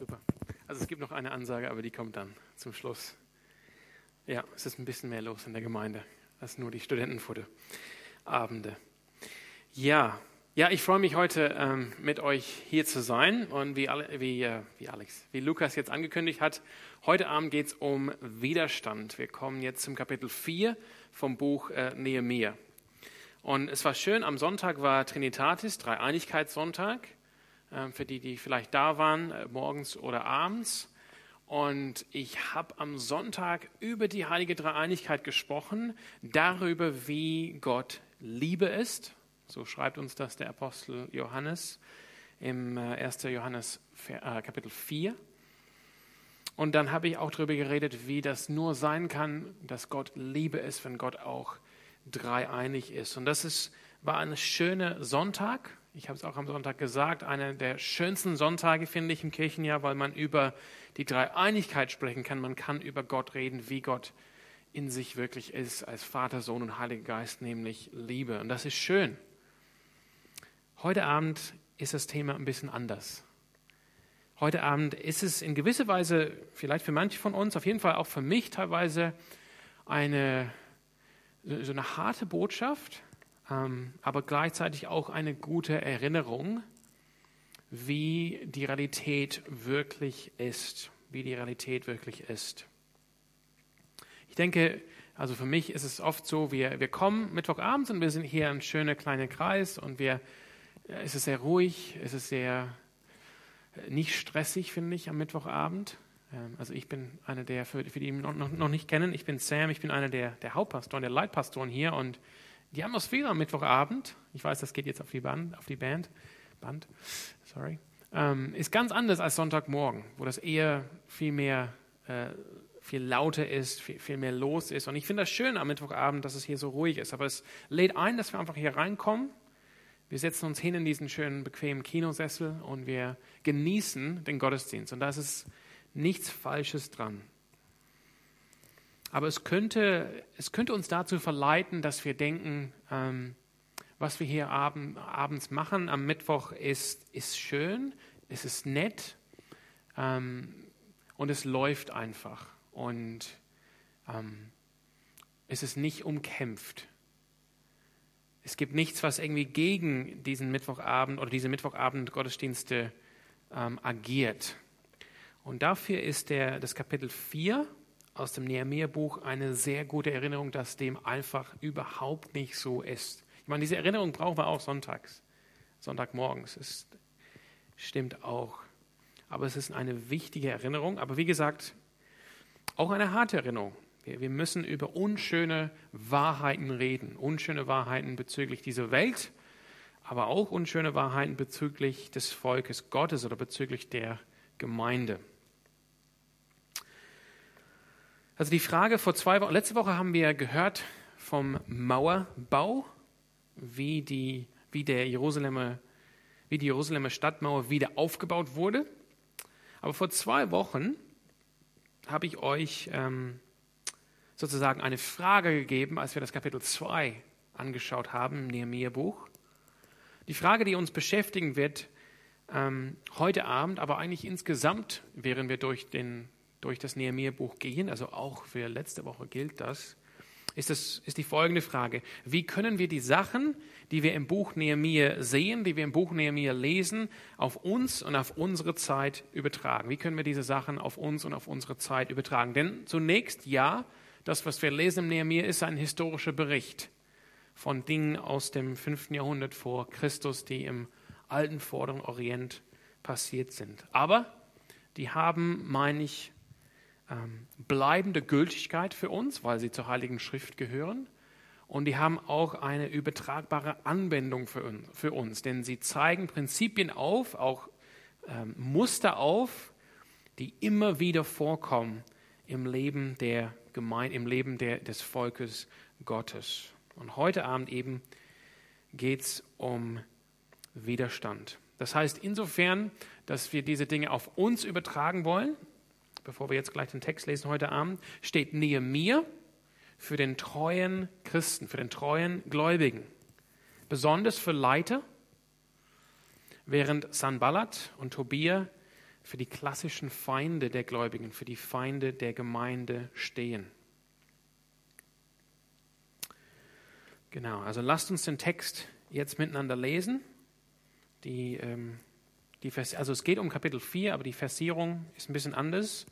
Super. Also es gibt noch eine Ansage, aber die kommt dann zum Schluss. Ja, es ist ein bisschen mehr los in der Gemeinde als nur die Studentenfotoabende. Ja, ja, ich freue mich heute ähm, mit euch hier zu sein und wie, wie, äh, wie Alex, wie Lukas jetzt angekündigt hat, heute Abend geht es um Widerstand. Wir kommen jetzt zum Kapitel 4 vom Buch äh, Nehemiah. Und es war schön, am Sonntag war Trinitatis, Dreieinigkeitssonntag, für die, die vielleicht da waren, äh, morgens oder abends. Und ich habe am Sonntag über die heilige Dreieinigkeit gesprochen, darüber, wie Gott Liebe ist. So schreibt uns das der Apostel Johannes im 1. Äh, Johannes Kapitel 4. Und dann habe ich auch darüber geredet, wie das nur sein kann, dass Gott Liebe ist, wenn Gott auch dreieinig ist. Und das ist, war ein schöner Sonntag. Ich habe es auch am Sonntag gesagt, einer der schönsten Sonntage finde ich im Kirchenjahr, weil man über die Dreieinigkeit sprechen kann. Man kann über Gott reden, wie Gott in sich wirklich ist, als Vater, Sohn und Heiliger Geist, nämlich Liebe. Und das ist schön. Heute Abend ist das Thema ein bisschen anders. Heute Abend ist es in gewisser Weise, vielleicht für manche von uns, auf jeden Fall auch für mich teilweise, eine, so eine harte Botschaft, aber gleichzeitig auch eine gute Erinnerung, wie die Realität wirklich ist, wie die Realität wirklich ist. Ich denke, also für mich ist es oft so, wir, wir kommen Mittwochabends und wir sind hier ein schöner kleiner Kreis und wir, es ist sehr ruhig, es ist sehr äh, nicht stressig, finde ich, am Mittwochabend. Ähm, also ich bin einer der, für, für die ihn noch, noch, nicht kennen, ich bin Sam, ich bin einer der, der Hauptpastoren, der Leitpastoren hier und die Atmosphäre am Mittwochabend, ich weiß, das geht jetzt auf die Band, auf die Band, Band, sorry, ähm, ist ganz anders als Sonntagmorgen, wo das eher viel mehr, äh, viel lauter ist, viel, viel mehr los ist. Und ich finde das schön am Mittwochabend, dass es hier so ruhig ist. Aber es lädt ein, dass wir einfach hier reinkommen. Wir setzen uns hin in diesen schönen, bequemen Kinosessel und wir genießen den Gottesdienst. Und da ist nichts Falsches dran. Aber es könnte, es könnte uns dazu verleiten, dass wir denken, ähm, was wir hier abend, abends machen am Mittwoch ist, ist schön, es ist nett ähm, und es läuft einfach. Und ähm, es ist nicht umkämpft. Es gibt nichts, was irgendwie gegen diesen Mittwochabend oder diese Mittwochabend-Gottesdienste ähm, agiert. Und dafür ist der, das Kapitel 4 aus dem Nehemiah-Buch eine sehr gute Erinnerung, dass dem einfach überhaupt nicht so ist. Ich meine, diese Erinnerung brauchen wir auch sonntags, Sonntagmorgens. Es stimmt auch. Aber es ist eine wichtige Erinnerung. Aber wie gesagt, auch eine harte Erinnerung. Wir, wir müssen über unschöne Wahrheiten reden. Unschöne Wahrheiten bezüglich dieser Welt, aber auch unschöne Wahrheiten bezüglich des Volkes Gottes oder bezüglich der Gemeinde. Also die Frage vor zwei Wochen, letzte Woche haben wir gehört vom Mauerbau, wie die, wie der Jerusalemer, wie die Jerusalemer Stadtmauer wieder aufgebaut wurde. Aber vor zwei Wochen habe ich euch ähm, sozusagen eine Frage gegeben, als wir das Kapitel 2 angeschaut haben im Nehemiah-Buch. Die Frage, die uns beschäftigen wird ähm, heute Abend, aber eigentlich insgesamt, während wir durch den durch das Nehemiah-Buch gehen, also auch für letzte Woche gilt das, ist, das, ist die folgende Frage. Wie können wir die Sachen, die wir im Buch Nehemiah sehen, die wir im Buch Nehemiah lesen, auf uns und auf unsere Zeit übertragen? Wie können wir diese Sachen auf uns und auf unsere Zeit übertragen? Denn zunächst, ja, das, was wir lesen im Nehemiah, ist ein historischer Bericht von Dingen aus dem 5. Jahrhundert vor Christus, die im alten Vorderen Orient passiert sind. Aber die haben, meine ich, ähm, bleibende Gültigkeit für uns, weil sie zur Heiligen Schrift gehören. Und die haben auch eine übertragbare Anwendung für uns, für uns denn sie zeigen Prinzipien auf, auch ähm, Muster auf, die immer wieder vorkommen im Leben der Gemeinde, im Leben der, des Volkes Gottes. Und heute Abend eben geht es um Widerstand. Das heißt insofern, dass wir diese Dinge auf uns übertragen wollen, bevor wir jetzt gleich den Text lesen heute Abend, steht Nehemiah für den treuen Christen, für den treuen Gläubigen. Besonders für Leiter, während Sanballat und Tobia für die klassischen Feinde der Gläubigen, für die Feinde der Gemeinde stehen. Genau, also lasst uns den Text jetzt miteinander lesen. Die, ähm, die Vers also es geht um Kapitel 4, aber die Versierung ist ein bisschen anders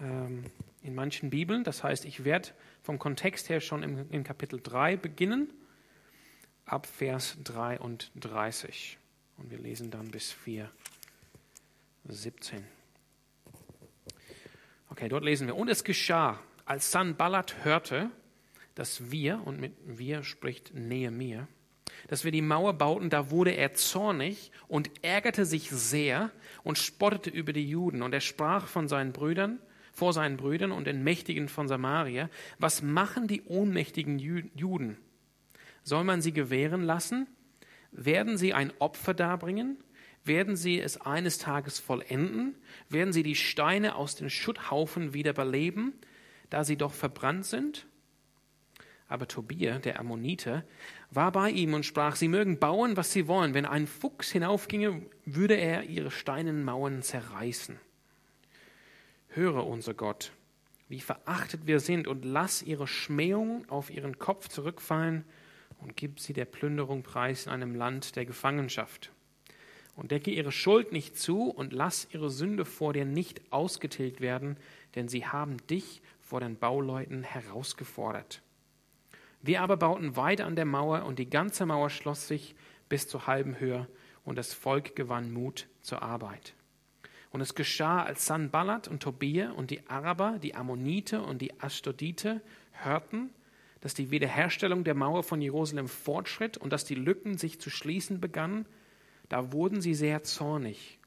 ähm, in manchen Bibeln. Das heißt, ich werde vom Kontext her schon im, in Kapitel 3 beginnen, ab Vers 33. Und wir lesen dann bis 4, 17. Okay, dort lesen wir. Und es geschah, als Sanballat hörte, dass wir, und mit wir spricht Nähe mir, dass wir die Mauer bauten, da wurde er zornig und ärgerte sich sehr und spottete über die Juden. Und er sprach von seinen Brüdern, vor seinen Brüdern und den Mächtigen von Samaria, was machen die ohnmächtigen Juden? Soll man sie gewähren lassen? Werden sie ein Opfer darbringen? Werden sie es eines Tages vollenden? Werden sie die Steine aus den Schutthaufen wieder beleben, da sie doch verbrannt sind? Aber Tobia, der Ammoniter, war bei ihm und sprach, sie mögen bauen, was sie wollen. Wenn ein Fuchs hinaufginge, würde er ihre steinernen Mauern zerreißen. Höre, unser Gott, wie verachtet wir sind, und lass ihre Schmähung auf ihren Kopf zurückfallen und gib sie der Plünderung preis in einem Land der Gefangenschaft und decke ihre Schuld nicht zu und lass ihre Sünde vor dir nicht ausgetilgt werden, denn sie haben dich vor den Bauleuten herausgefordert. Wir aber bauten weiter an der Mauer und die ganze Mauer schloss sich bis zur halben Höhe und das Volk gewann Mut zur Arbeit. Und es geschah, als Sanballat und Tobia und die Araber, die Ammonite und die Ashdodite hörten, dass die Wiederherstellung der Mauer von Jerusalem fortschritt und dass die Lücken sich zu schließen begannen, da wurden sie sehr zornig.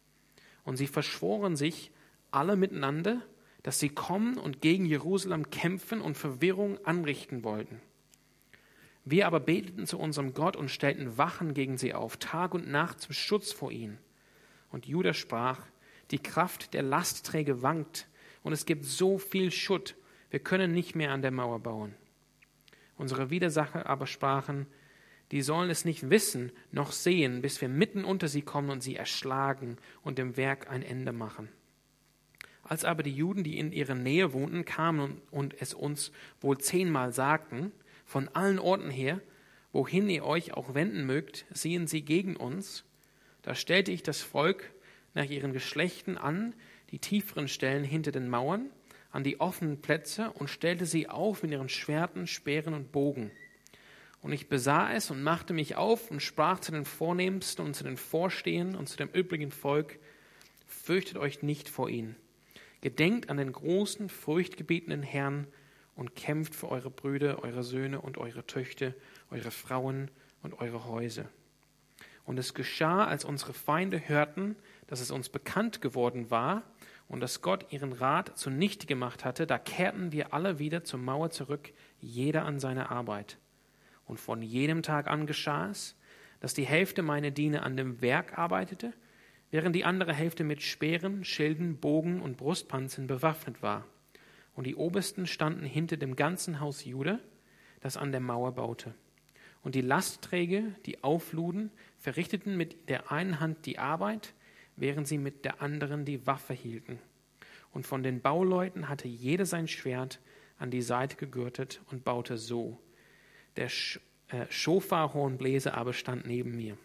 Und sie verschworen sich alle miteinander, dass sie kommen und gegen Jerusalem kämpfen und Verwirrung anrichten wollten. Wir aber beteten zu unserem Gott und stellten Wachen gegen sie auf, Tag und Nacht zum Schutz vor ihnen. Und Judah sprach, die Kraft der Lastträge wankt und es gibt so viel Schutt, wir können nicht mehr an der Mauer bauen. Unsere Widersacher aber sprachen, die sollen es nicht wissen noch sehen, bis wir mitten unter sie kommen und sie erschlagen und dem Werk ein Ende machen. Als aber die Juden, die in ihrer Nähe wohnten, kamen und es uns wohl zehnmal sagten, von allen Orten her, wohin ihr euch auch wenden mögt, sehen sie gegen uns, da stellte ich das Volk nach ihren Geschlechten an, die tieferen Stellen hinter den Mauern, an die offenen Plätze und stellte sie auf mit ihren Schwerten, Speeren und Bogen. Und ich besah es und machte mich auf und sprach zu den Vornehmsten und zu den Vorstehenden und zu dem übrigen Volk, fürchtet euch nicht vor ihnen. Gedenkt an den großen, furchtgebietenden Herrn und kämpft für eure Brüder, eure Söhne und eure Töchter, eure Frauen und eure Häuser. Und es geschah, als unsere Feinde hörten, dass es uns bekannt geworden war und dass Gott ihren Rat zunichte gemacht hatte, da kehrten wir alle wieder zur Mauer zurück, jeder an seine Arbeit. Und von jedem Tag an geschah es, dass die Hälfte meiner Diener an dem Werk arbeitete, während die andere Hälfte mit Speeren, Schilden, Bogen und Brustpanzern bewaffnet war. Und die Obersten standen hinter dem ganzen Haus Jude, das an der Mauer baute. Und die Lastträger, die aufluden, verrichteten mit der einen Hand die Arbeit, während sie mit der anderen die Waffe hielten. Und von den Bauleuten hatte jeder sein Schwert an die Seite gegürtet und baute so. Der äh, Schofarhornbläser aber stand neben mir.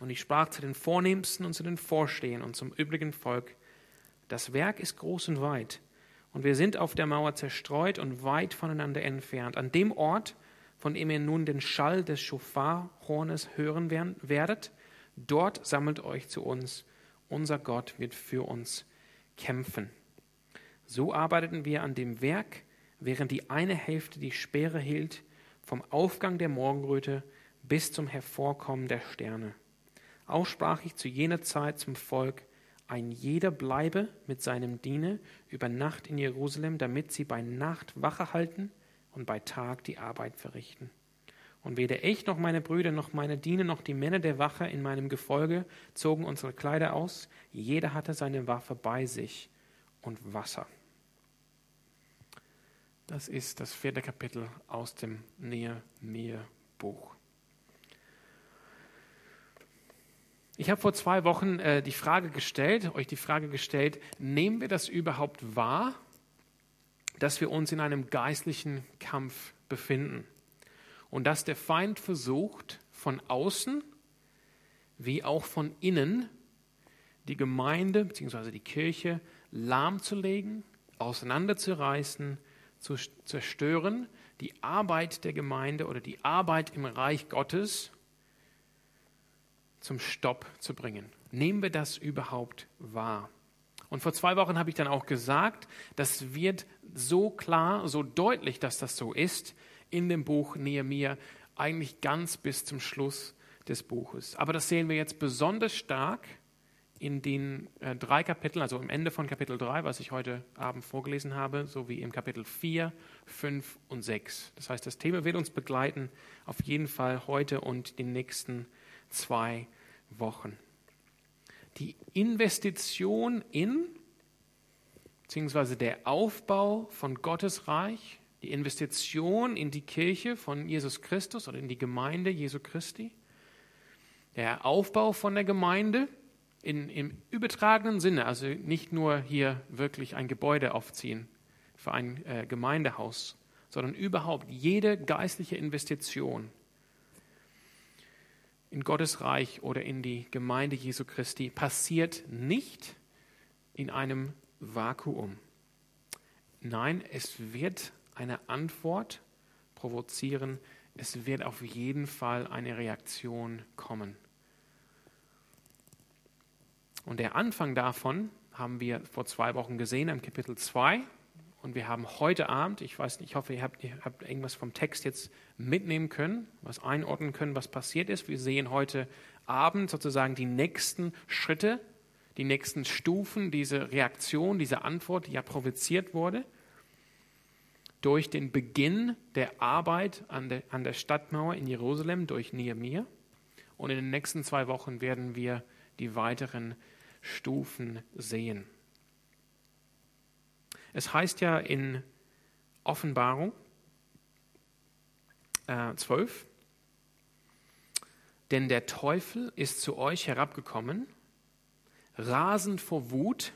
Und ich sprach zu den Vornehmsten und zu den Vorstehern und zum übrigen Volk, das Werk ist groß und weit, und wir sind auf der Mauer zerstreut und weit voneinander entfernt. An dem Ort, von dem ihr nun den Schall des Schofarhornes hören werdet, dort sammelt euch zu uns. Unser Gott wird für uns kämpfen. So arbeiteten wir an dem Werk, während die eine Hälfte die Speere hielt, vom Aufgang der Morgenröte bis zum Hervorkommen der Sterne. Auch sprach ich zu jener Zeit zum Volk, ein jeder bleibe mit seinem Diener über Nacht in Jerusalem, damit sie bei Nacht Wache halten und bei Tag die Arbeit verrichten. Und weder ich noch meine Brüder noch meine Diener noch die Männer der Wache in meinem Gefolge zogen unsere Kleider aus, jeder hatte seine Waffe bei sich und Wasser. Das ist das vierte Kapitel aus dem Nehemiah-Buch. Ich habe vor zwei Wochen äh, die Frage gestellt, euch die Frage gestellt, nehmen wir das überhaupt wahr, dass wir uns in einem geistlichen Kampf befinden und dass der Feind versucht, von außen wie auch von innen die Gemeinde bzw. die Kirche lahmzulegen, auseinanderzureißen, zu zerstören, die Arbeit der Gemeinde oder die Arbeit im Reich Gottes zum Stopp zu bringen. Nehmen wir das überhaupt wahr? Und vor zwei Wochen habe ich dann auch gesagt, das wird so klar, so deutlich, dass das so ist, in dem Buch Nehemiah, eigentlich ganz bis zum Schluss des Buches. Aber das sehen wir jetzt besonders stark in den äh, drei Kapiteln, also am Ende von Kapitel 3, was ich heute Abend vorgelesen habe, sowie im Kapitel 4, 5 und 6. Das heißt, das Thema wird uns begleiten, auf jeden Fall heute und die nächsten zwei Wochen. Die Investition in, beziehungsweise der Aufbau von Gottes Reich, die Investition in die Kirche von Jesus Christus oder in die Gemeinde Jesu Christi, der Aufbau von der Gemeinde, in, im übertragenen Sinne, also nicht nur hier wirklich ein Gebäude aufziehen für ein äh, Gemeindehaus, sondern überhaupt jede geistliche Investition in Gottes Reich oder in die Gemeinde Jesu Christi passiert nicht in einem Vakuum. Nein, es wird eine Antwort provozieren, es wird auf jeden Fall eine Reaktion kommen. Und der Anfang davon haben wir vor zwei Wochen gesehen im Kapitel 2. Und wir haben heute Abend, ich weiß nicht, ich hoffe, ihr habt, ihr habt irgendwas vom Text jetzt mitnehmen können, was einordnen können, was passiert ist. Wir sehen heute Abend sozusagen die nächsten Schritte, die nächsten Stufen, diese Reaktion, diese Antwort, die ja provoziert wurde durch den Beginn der Arbeit an der, an der Stadtmauer in Jerusalem durch Nehemiah. Und in den nächsten zwei Wochen werden wir die weiteren Stufen sehen. Es heißt ja in Offenbarung äh, 12, denn der Teufel ist zu euch herabgekommen, rasend vor Wut,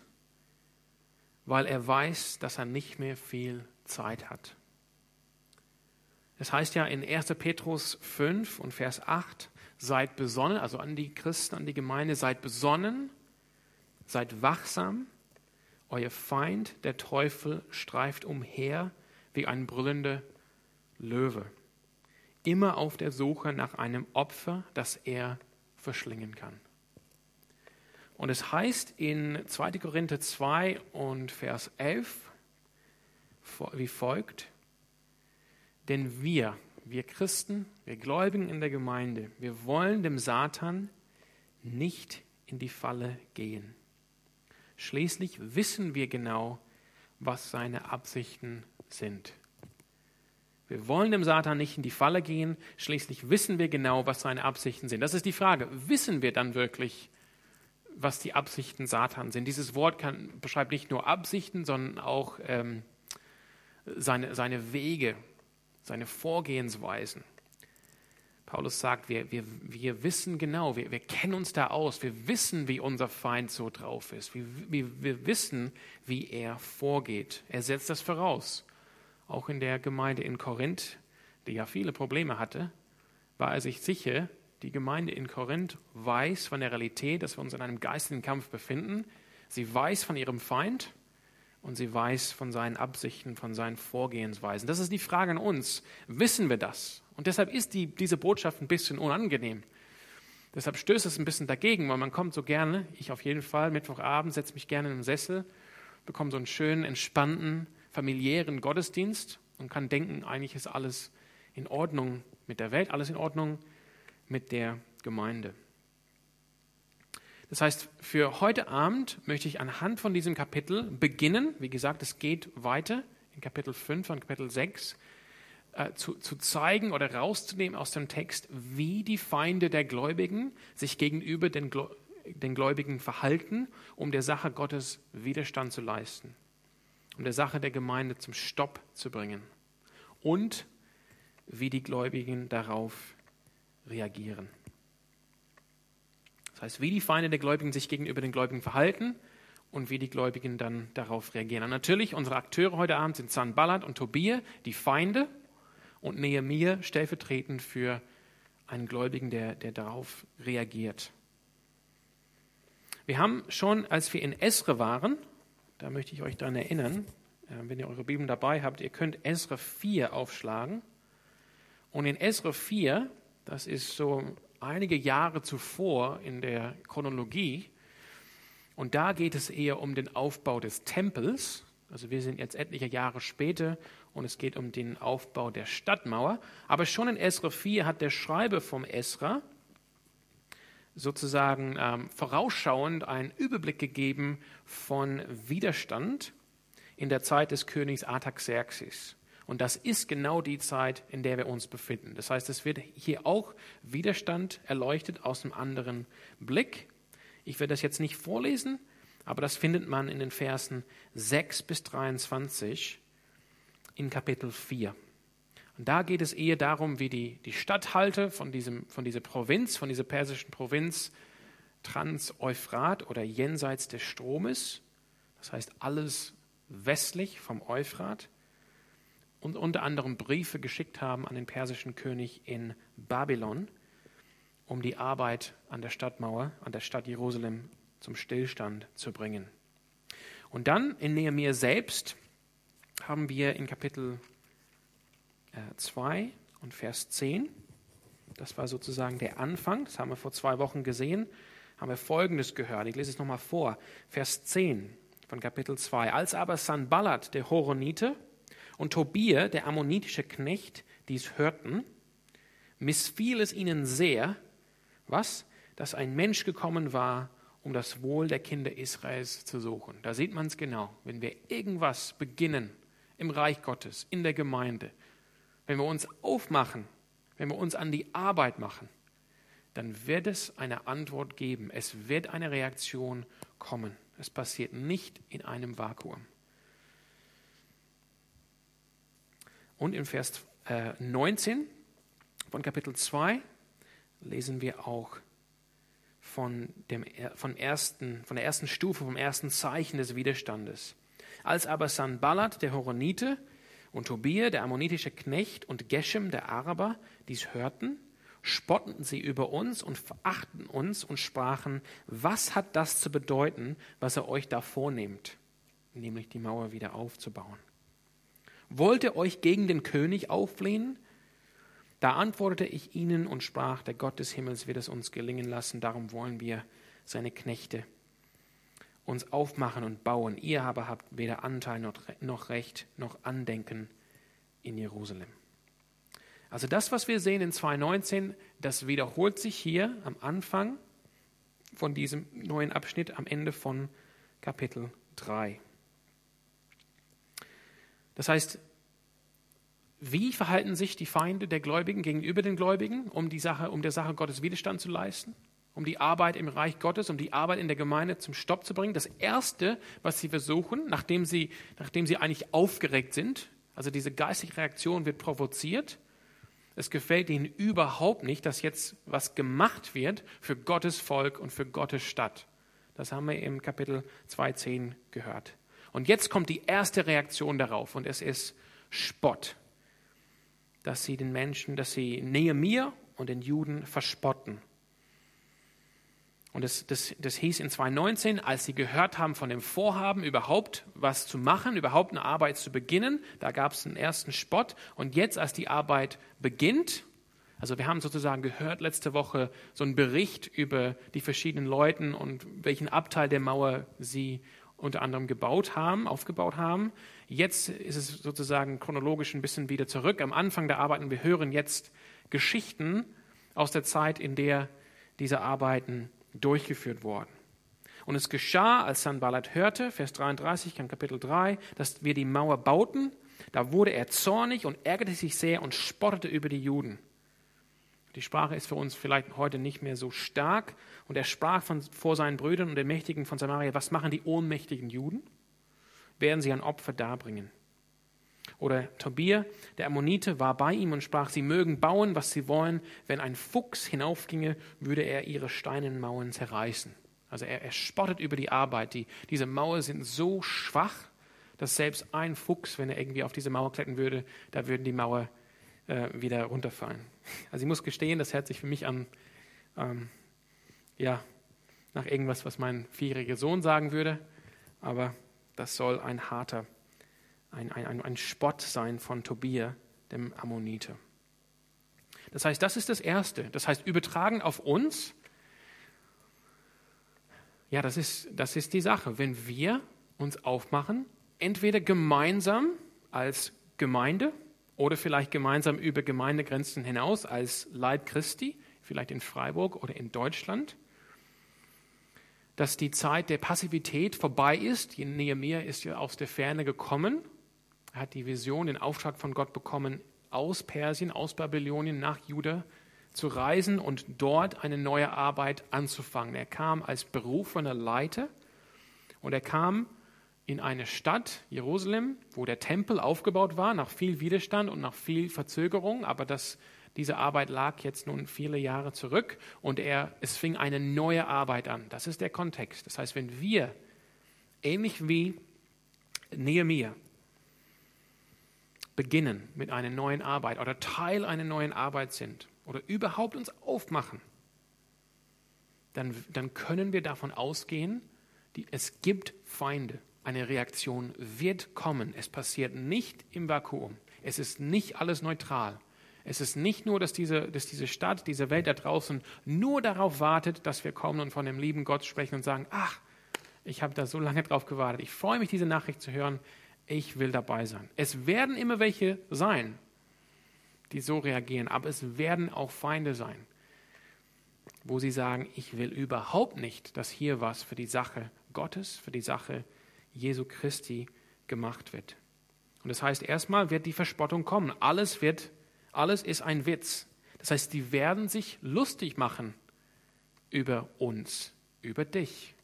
weil er weiß, dass er nicht mehr viel Zeit hat. Es heißt ja in 1. Petrus 5 und Vers 8, seid besonnen, also an die Christen, an die Gemeinde, seid besonnen, Seid wachsam, euer Feind, der Teufel, streift umher wie ein brüllender Löwe, immer auf der Suche nach einem Opfer, das er verschlingen kann. Und es heißt in 2. Korinther 2 und Vers 11 wie folgt, denn wir, wir Christen, wir Gläubigen in der Gemeinde, wir wollen dem Satan nicht in die Falle gehen. Schließlich wissen wir genau, was seine Absichten sind. Wir wollen dem Satan nicht in die Falle gehen. Schließlich wissen wir genau, was seine Absichten sind. Das ist die Frage. Wissen wir dann wirklich, was die Absichten Satan sind? Dieses Wort kann, beschreibt nicht nur Absichten, sondern auch ähm, seine, seine Wege, seine Vorgehensweisen. Paulus sagt, wir, wir, wir wissen genau, wir, wir kennen uns da aus, wir wissen, wie unser Feind so drauf ist, wir, wir, wir wissen, wie er vorgeht. Er setzt das voraus. Auch in der Gemeinde in Korinth, die ja viele Probleme hatte, war er sich sicher, die Gemeinde in Korinth weiß von der Realität, dass wir uns in einem geistigen Kampf befinden. Sie weiß von ihrem Feind und sie weiß von seinen Absichten, von seinen Vorgehensweisen. Das ist die Frage an uns. Wissen wir das? Und deshalb ist die, diese Botschaft ein bisschen unangenehm. Deshalb stößt es ein bisschen dagegen, weil man kommt so gerne, ich auf jeden Fall, Mittwochabend setze mich gerne in den Sessel, bekomme so einen schönen, entspannten, familiären Gottesdienst und kann denken, eigentlich ist alles in Ordnung mit der Welt, alles in Ordnung mit der Gemeinde. Das heißt, für heute Abend möchte ich anhand von diesem Kapitel beginnen. Wie gesagt, es geht weiter in Kapitel 5 und Kapitel 6 äh, zu, zu zeigen oder rauszunehmen aus dem Text, wie die Feinde der Gläubigen sich gegenüber den, den Gläubigen verhalten, um der Sache Gottes Widerstand zu leisten, um der Sache der Gemeinde zum Stopp zu bringen und wie die Gläubigen darauf reagieren. Das heißt, wie die Feinde der Gläubigen sich gegenüber den Gläubigen verhalten und wie die Gläubigen dann darauf reagieren. Und natürlich, unsere Akteure heute Abend sind Sanballat und Tobia, die Feinde, und Nehemiah stellvertretend für einen Gläubigen, der, der darauf reagiert. Wir haben schon, als wir in Esre waren, da möchte ich euch daran erinnern, äh, wenn ihr eure Bibeln dabei habt, ihr könnt Esre 4 aufschlagen. Und in Esre 4, das ist so einige Jahre zuvor in der Chronologie, und da geht es eher um den Aufbau des Tempels. Also wir sind jetzt etliche Jahre später und es geht um den Aufbau der Stadtmauer. Aber schon in Esra 4 hat der Schreiber vom Esra sozusagen ähm, vorausschauend einen Überblick gegeben von Widerstand in der Zeit des Königs Artaxerxes. Und das ist genau die Zeit, in der wir uns befinden. Das heißt, es wird hier auch Widerstand erleuchtet aus einem anderen Blick. Ich werde das jetzt nicht vorlesen, aber das findet man in den Versen 6 bis 23 in Kapitel 4. Und da geht es eher darum, wie die, die Statthalter von, diesem, von dieser Provinz, von dieser persischen Provinz Trans-Euphrat oder jenseits des Stromes, das heißt alles westlich vom Euphrat, und unter anderem Briefe geschickt haben an den persischen König in Babylon, um die Arbeit an der Stadtmauer, an der Stadt Jerusalem zum Stillstand zu bringen. Und dann in Nehemiah selbst haben wir in Kapitel 2 äh, und Vers 10, das war sozusagen der Anfang, das haben wir vor zwei Wochen gesehen, haben wir Folgendes gehört. Ich lese es nochmal vor. Vers 10 von Kapitel 2. Als aber Sanballat, der Horonite, und Tobia, der ammonitische Knecht, dies hörten, missfiel es ihnen sehr, was? Dass ein Mensch gekommen war, um das Wohl der Kinder Israels zu suchen. Da sieht man es genau. Wenn wir irgendwas beginnen im Reich Gottes, in der Gemeinde, wenn wir uns aufmachen, wenn wir uns an die Arbeit machen, dann wird es eine Antwort geben. Es wird eine Reaktion kommen. Es passiert nicht in einem Vakuum. Und im Vers 19 äh, von Kapitel 2 lesen wir auch von, dem, von, ersten, von der ersten Stufe, vom ersten Zeichen des Widerstandes. Als aber Sanballat, der Horonite, und Tobia, der ammonitische Knecht, und Geshem, der Araber, dies hörten, spotteten sie über uns und verachten uns und sprachen, was hat das zu bedeuten, was er euch da vornehmt, nämlich die Mauer wieder aufzubauen? Wollt ihr euch gegen den König auflehnen? Da antwortete ich ihnen und sprach, der Gott des Himmels wird es uns gelingen lassen, darum wollen wir seine Knechte uns aufmachen und bauen. Ihr aber habt weder Anteil noch Recht noch Andenken in Jerusalem. Also das, was wir sehen in 2.19, das wiederholt sich hier am Anfang von diesem neuen Abschnitt, am Ende von Kapitel 3. Das heißt, wie verhalten sich die Feinde der Gläubigen gegenüber den Gläubigen, um, die Sache, um der Sache Gottes Widerstand zu leisten? um die Arbeit im Reich Gottes, um die Arbeit in der Gemeinde zum Stopp zu bringen. Das Erste, was sie versuchen, nachdem sie, nachdem sie eigentlich aufgeregt sind, also diese geistige Reaktion wird provoziert, es gefällt ihnen überhaupt nicht, dass jetzt was gemacht wird für Gottes Volk und für Gottes Stadt. Das haben wir im Kapitel 2.10 gehört. Und jetzt kommt die erste Reaktion darauf und es ist Spott. Dass sie den Menschen, dass sie Nehemiah und den Juden verspotten. Und das, das, das hieß in 2019, als sie gehört haben von dem Vorhaben, überhaupt was zu machen, überhaupt eine Arbeit zu beginnen, da gab es einen ersten Spott. Und jetzt, als die Arbeit beginnt, also wir haben sozusagen gehört letzte Woche so einen Bericht über die verschiedenen Leute und welchen Abteil der Mauer sie unter anderem gebaut haben, aufgebaut haben. Jetzt ist es sozusagen chronologisch ein bisschen wieder zurück. Am Anfang der Arbeiten, wir hören jetzt Geschichten aus der Zeit, in der diese Arbeiten durchgeführt worden. Und es geschah, als Sanballat hörte, Vers 33, Kapitel 3, dass wir die Mauer bauten, da wurde er zornig und ärgerte sich sehr und spottete über die Juden. Die Sprache ist für uns vielleicht heute nicht mehr so stark. Und er sprach von, vor seinen Brüdern und den Mächtigen von Samaria, was machen die ohnmächtigen Juden? Werden sie ein Opfer darbringen? Oder Tobia, der Ammonite, war bei ihm und sprach, sie mögen bauen, was sie wollen. Wenn ein Fuchs hinaufginge, würde er ihre steinernen Mauern zerreißen. Also er, er spottet über die Arbeit. Die, diese Mauern sind so schwach, dass selbst ein Fuchs, wenn er irgendwie auf diese Mauer klettern würde, da würden die Mauer äh, wieder runterfallen. Also ich muss gestehen, das hört sich für mich an, ähm, ja, nach irgendwas, was mein vierjähriger Sohn sagen würde. Aber das soll ein harter, ein, ein, ein Spott sein von Tobia, dem Ammonite. Das heißt, das ist das Erste. Das heißt, übertragen auf uns, ja, das ist, das ist die Sache. Wenn wir uns aufmachen, entweder gemeinsam als Gemeinde oder vielleicht gemeinsam über Gemeindegrenzen hinaus als Leib Christi, vielleicht in Freiburg oder in Deutschland, dass die Zeit der Passivität vorbei ist. Nehemiah ist ja aus der Ferne gekommen. Er hat die Vision, den Auftrag von Gott bekommen, aus Persien, aus Babylonien nach Juda zu reisen und dort eine neue Arbeit anzufangen. Er kam als berufener Leiter und er kam in eine Stadt, Jerusalem, wo der Tempel aufgebaut war, nach viel Widerstand und nach viel Verzögerung, aber das diese Arbeit lag jetzt nun viele Jahre zurück und er, es fing eine neue Arbeit an. Das ist der Kontext. Das heißt, wenn wir, ähnlich wie Nehemiah, beginnen mit einer neuen Arbeit oder Teil einer neuen Arbeit sind oder überhaupt uns aufmachen, dann, dann können wir davon ausgehen, die, es gibt Feinde. Eine Reaktion wird kommen. Es passiert nicht im Vakuum. Es ist nicht alles neutral. Es ist nicht nur, dass diese, dass diese Stadt, diese Welt da draußen nur darauf wartet, dass wir kommen und von dem lieben Gott sprechen und sagen, ach, ich habe da so lange drauf gewartet. Ich freue mich, diese Nachricht zu hören. Ich will dabei sein. Es werden immer welche sein, die so reagieren, aber es werden auch Feinde sein, wo sie sagen, ich will überhaupt nicht, dass hier was für die Sache Gottes, für die Sache Jesu Christi gemacht wird. Und das heißt, erstmal wird die Verspottung kommen. Alles wird alles ist ein Witz. Das heißt, die werden sich lustig machen über uns, über dich.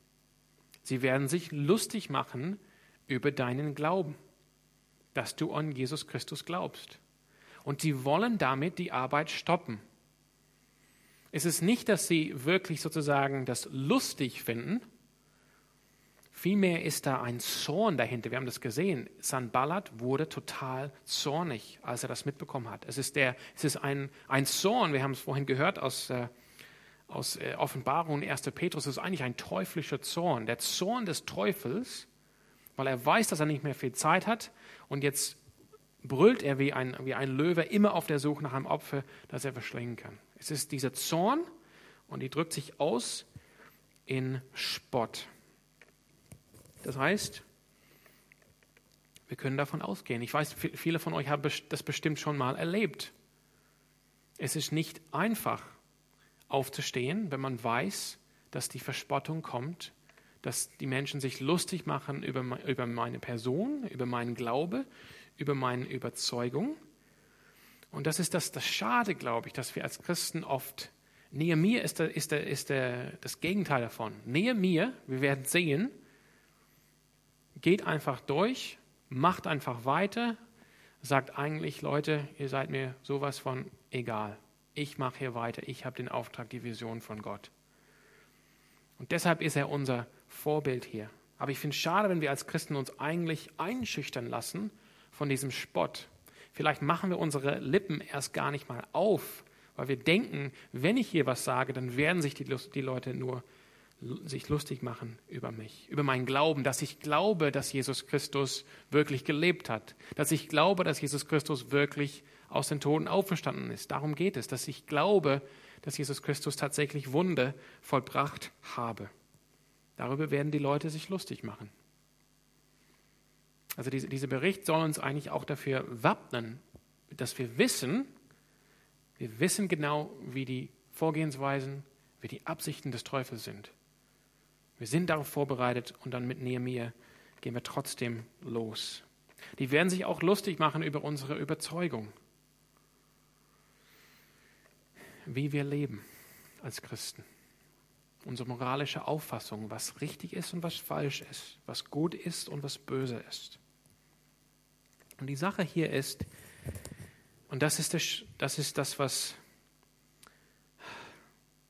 Sie werden sich lustig machen über deinen Glauben, dass du an Jesus Christus glaubst. Und sie wollen damit die Arbeit stoppen. Es ist nicht, dass sie wirklich sozusagen das lustig finden, Vielmehr ist da ein Zorn dahinter. Wir haben das gesehen. Sanballat wurde total zornig, als er das mitbekommen hat. Es ist, der, es ist ein, ein Zorn, wir haben es vorhin gehört aus, äh, aus äh, Offenbarung 1. Petrus, es ist eigentlich ein teuflischer Zorn. Der Zorn des Teufels, weil er weiß, dass er nicht mehr viel Zeit hat und jetzt brüllt er wie ein, wie ein Löwe immer auf der Suche nach einem Opfer, das er verschlingen kann. Es ist dieser Zorn und die drückt sich aus in Spott. Das heißt, wir können davon ausgehen. Ich weiß, viele von euch haben das bestimmt schon mal erlebt. Es ist nicht einfach aufzustehen, wenn man weiß, dass die Verspottung kommt, dass die Menschen sich lustig machen über, meine Person, über meinen Glaube, über meine Überzeugung. Und das ist das, das Schade, glaube ich, dass wir als Christen oft, näher mir ist, der, ist, der, ist der, das Gegenteil davon. Näher mir, wir werden sehen, geht einfach durch, macht einfach weiter, sagt eigentlich, Leute, ihr seid mir sowas von egal. Ich mache hier weiter, ich habe den Auftrag, die Vision von Gott. Und deshalb ist er unser Vorbild hier. Aber ich finde es schade, wenn wir als Christen uns eigentlich einschüchtern lassen von diesem Spott. Vielleicht machen wir unsere Lippen erst gar nicht mal auf, weil wir denken, wenn ich hier was sage, dann werden sich die, die Leute nur sich lustig machen über mich, über meinen Glauben, dass ich glaube, dass Jesus Christus wirklich gelebt hat, dass ich glaube, dass Jesus Christus wirklich aus den Toten auferstanden ist. Darum geht es, dass ich glaube, dass Jesus Christus tatsächlich Wunde vollbracht habe. Darüber werden die Leute sich lustig machen. Also diese, dieser Bericht soll uns eigentlich auch dafür wappnen, dass wir wissen, wir wissen genau, wie die Vorgehensweisen, wie die Absichten des Teufels sind. Wir sind darauf vorbereitet und dann mit Nehemiah gehen wir trotzdem los. Die werden sich auch lustig machen über unsere Überzeugung, wie wir leben als Christen. Unsere moralische Auffassung, was richtig ist und was falsch ist, was gut ist und was böse ist. Und die Sache hier ist, und das ist das, das, ist das was,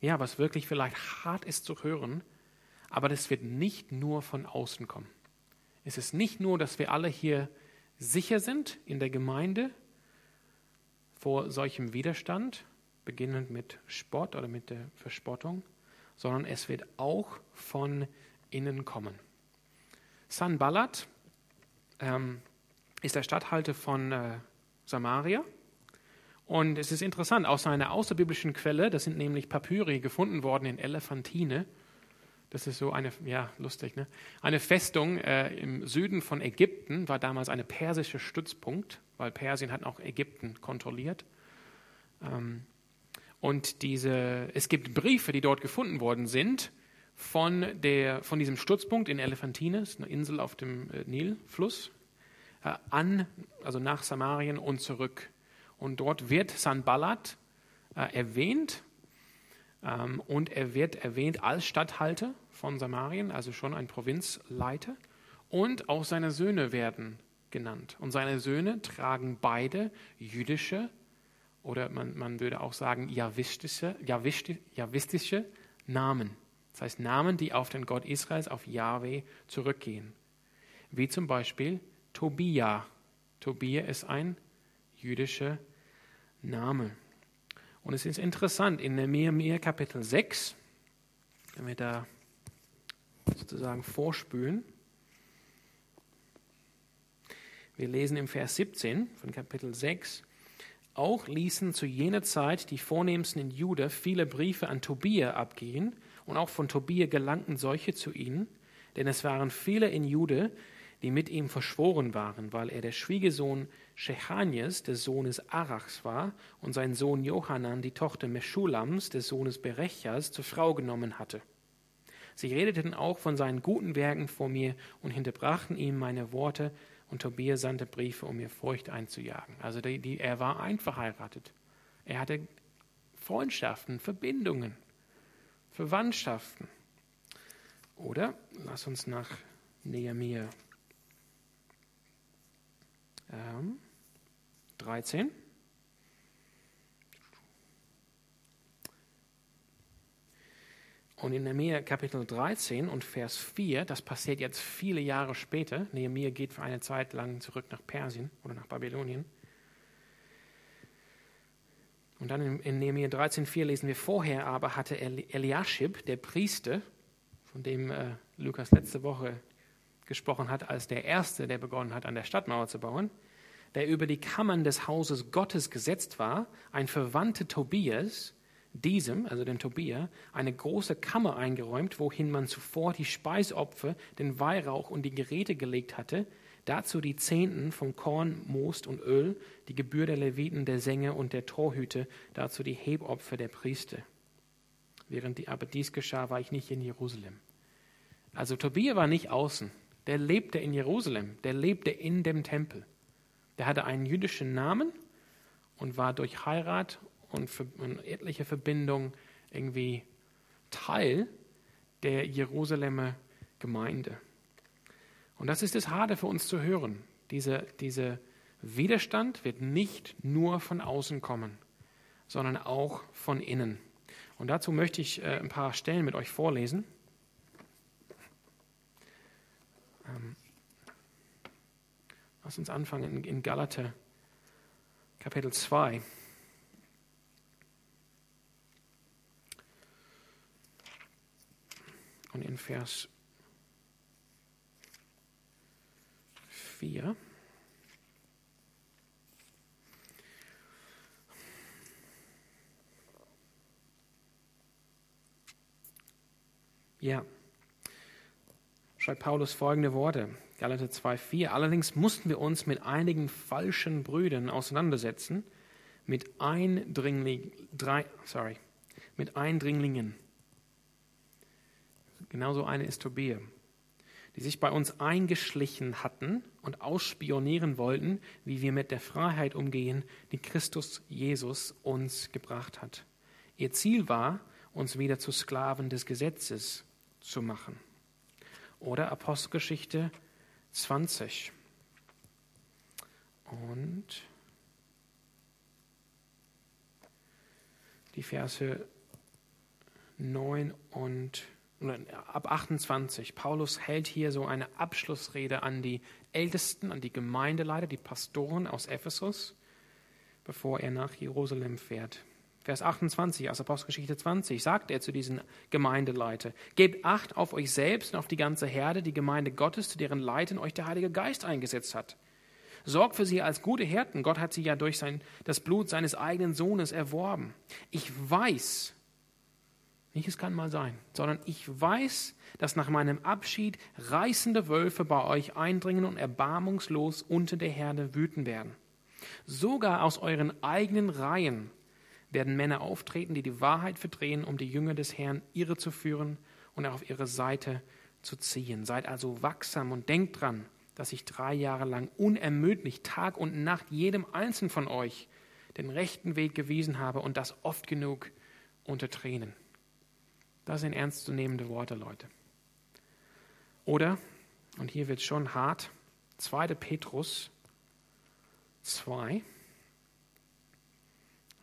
ja, was wirklich vielleicht hart ist zu hören, aber das wird nicht nur von außen kommen. Es ist nicht nur, dass wir alle hier sicher sind in der Gemeinde vor solchem Widerstand, beginnend mit Spott oder mit der Verspottung, sondern es wird auch von innen kommen. Sanballat ähm, ist der Statthalter von äh, Samaria. Und es ist interessant, aus einer außerbiblischen Quelle, das sind nämlich Papyri gefunden worden in Elephantine. Das ist so eine, ja, lustig, ne? Eine Festung äh, im Süden von Ägypten war damals eine persische Stützpunkt, weil Persien hat auch Ägypten kontrolliert. Ähm, und diese, es gibt Briefe, die dort gefunden worden sind, von, der, von diesem Stützpunkt in Elephantine, eine Insel auf dem äh, Nilfluss, äh, an, also nach Samarien und zurück. Und dort wird Sanballat äh, erwähnt und er wird erwähnt als Statthalter von Samarien, also schon ein Provinzleiter. Und auch seine Söhne werden genannt. Und seine Söhne tragen beide jüdische oder man, man würde auch sagen javistische, javistische Namen. Das heißt Namen, die auf den Gott Israels, auf Yahweh zurückgehen. Wie zum Beispiel Tobia. Tobia ist ein jüdischer Name. Und es ist interessant, in Nehemiah Kapitel 6, wenn wir da sozusagen vorspülen, wir lesen im Vers 17 von Kapitel 6, auch ließen zu jener Zeit die Vornehmsten in Juda viele Briefe an Tobia abgehen, und auch von Tobia gelangten solche zu ihnen, denn es waren viele in Jude, die mit ihm verschworen waren, weil er der Schwiegersohn Shechanias, des Sohnes Arachs war, und sein Sohn Johanan, die Tochter Meschulams, des Sohnes Berechas, zur Frau genommen hatte. Sie redeten auch von seinen guten Werken vor mir und hinterbrachten ihm meine Worte, und Tobia sandte Briefe, um mir Furcht einzujagen. Also die, die, er war einverheiratet. Er hatte Freundschaften, Verbindungen, Verwandtschaften. Oder lass uns nach Nehemiah ähm, 13. Und in Nehemiah Kapitel 13 und Vers 4, das passiert jetzt viele Jahre später, Nehemiah geht für eine Zeit lang zurück nach Persien oder nach Babylonien. Und dann in, Nehemiah 13,4 lesen wir, vorher aber hatte Eliashib, der Priester, von dem äh, Lukas letzte Woche gesprochen hat, als der Erste, der begonnen hat, an der Stadtmauer zu bauen, der über die Kammern des Hauses Gottes gesetzt war, ein Verwandter Tobias, diesem, also dem Tobia, eine große Kammer eingeräumt, wohin man zuvor die Speisopfer, den Weihrauch und die Geräte gelegt hatte, dazu die Zehnten vom Korn, Most und Öl, die Gebühr der Leviten, der Sänger und der Torhüte, dazu die Hebopfer der Priester. Während die, aber dies geschah, war ich nicht in Jerusalem. Also Tobia war nicht außen, der lebte in Jerusalem, der lebte in dem Tempel. Der hatte einen jüdischen Namen und war durch Heirat und, etliche Verbindungen irgendwie Teil der Jerusalemer Gemeinde. Und das ist das Harte für uns zu hören. Dieser diese Widerstand wird nicht nur von außen kommen, sondern auch von innen. Und dazu möchte ich äh, ein paar Stellen mit euch vorlesen. Ähm, lass uns anfangen in, in Galater Kapitel 2. Und in Vers 4. Ja, schreibt Paulus folgende Worte, Galater 2,4. Allerdings mussten wir uns mit einigen falschen Brüdern auseinandersetzen, mit Eindringling, drei, sorry, mit Eindringlingen Genauso eine ist Tobia, die sich bei uns eingeschlichen hatten und ausspionieren wollten, wie wir mit der Freiheit umgehen, die Christus Jesus uns gebracht hat. Ihr Ziel war, uns wieder zu Sklaven des Gesetzes zu machen. Oder Apostelgeschichte 20. und die Verse 9 und ab 28. Paulus hält hier so eine Abschlussrede an die Ältesten, an die Gemeindeleiter, die Pastoren aus Ephesus, bevor er nach Jerusalem fährt. Vers 28 aus Apostelgeschichte 20 sagt er zu diesen Gemeindeleiter, gebt Acht auf euch selbst und auf die ganze Herde, die Gemeinde Gottes, zu deren Leiten euch der Heilige Geist eingesetzt hat. Sorgt für sie als gute Hirten. Gott hat sie ja durch sein, das Blut seines eigenen Sohnes erworben. Ich weiß, nicht es kann mal sein, sondern ich weiß, dass nach meinem Abschied reißende Wölfe bei euch eindringen und erbarmungslos unter der Herde wüten werden. Sogar aus euren eigenen Reihen werden Männer auftreten, die die Wahrheit verdrehen, um die Jünger des Herrn irre zu führen und auf ihre Seite zu ziehen. Seid also wachsam und denkt dran, dass ich drei Jahre lang unermüdlich Tag und Nacht jedem einzelnen von euch den rechten Weg gewiesen habe und das oft genug unter Tränen. Das sind ernstzunehmende Worte, Leute. Oder, und hier wird es schon hart, 2. Petrus 2.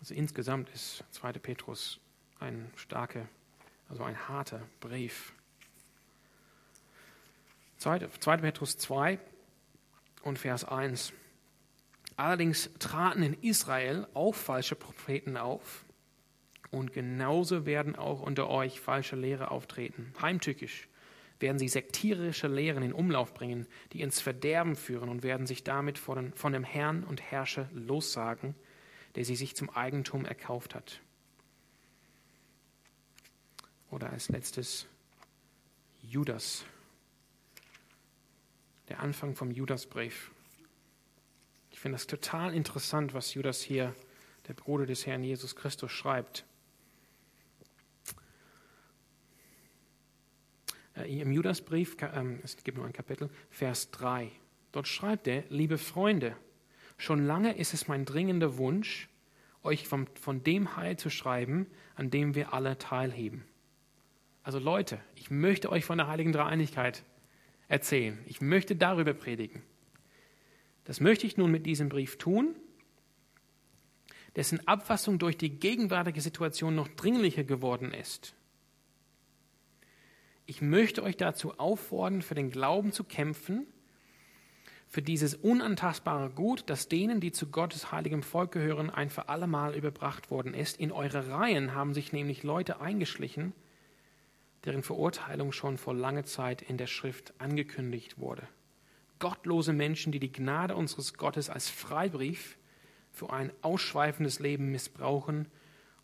Also insgesamt ist 2. Petrus ein starker, also ein harter Brief. 2. Petrus 2 und Vers 1. Allerdings traten in Israel auch falsche Propheten auf und genauso werden auch unter euch falsche Lehre auftreten. Heimtückisch werden sie sektierische Lehren in Umlauf bringen, die ins Verderben führen und werden sich damit von, von dem Herrn und Herrscher lossagen, der sie sich zum Eigentum erkauft hat. Oder als letztes Judas der Anfang vom Judasbrief. Ich finde das total interessant, was Judas hier, der Bruder des Herrn Jesus Christus, schreibt. Äh, Im Judasbrief, ähm, es gibt nur ein Kapitel, Vers 3. Dort schreibt er, liebe Freunde, schon lange ist es mein dringender Wunsch, euch von, von dem Heil zu schreiben, an dem wir alle teilheben. Also Leute, ich möchte euch von der heiligen Dreieinigkeit erzählen. Ich möchte darüber predigen. Das möchte ich nun mit diesem Brief tun, dessen Abfassung durch die gegenwärtige Situation noch dringlicher geworden ist. Ich möchte euch dazu auffordern, für den Glauben zu kämpfen, für dieses unantastbare Gut, das denen, die zu Gottes heiligem Volk gehören, ein für allemal überbracht worden ist. In eure Reihen haben sich nämlich Leute eingeschlichen, deren Verurteilung schon vor langer Zeit in der Schrift angekündigt wurde. Gottlose Menschen, die die Gnade unseres Gottes als Freibrief für ein ausschweifendes Leben missbrauchen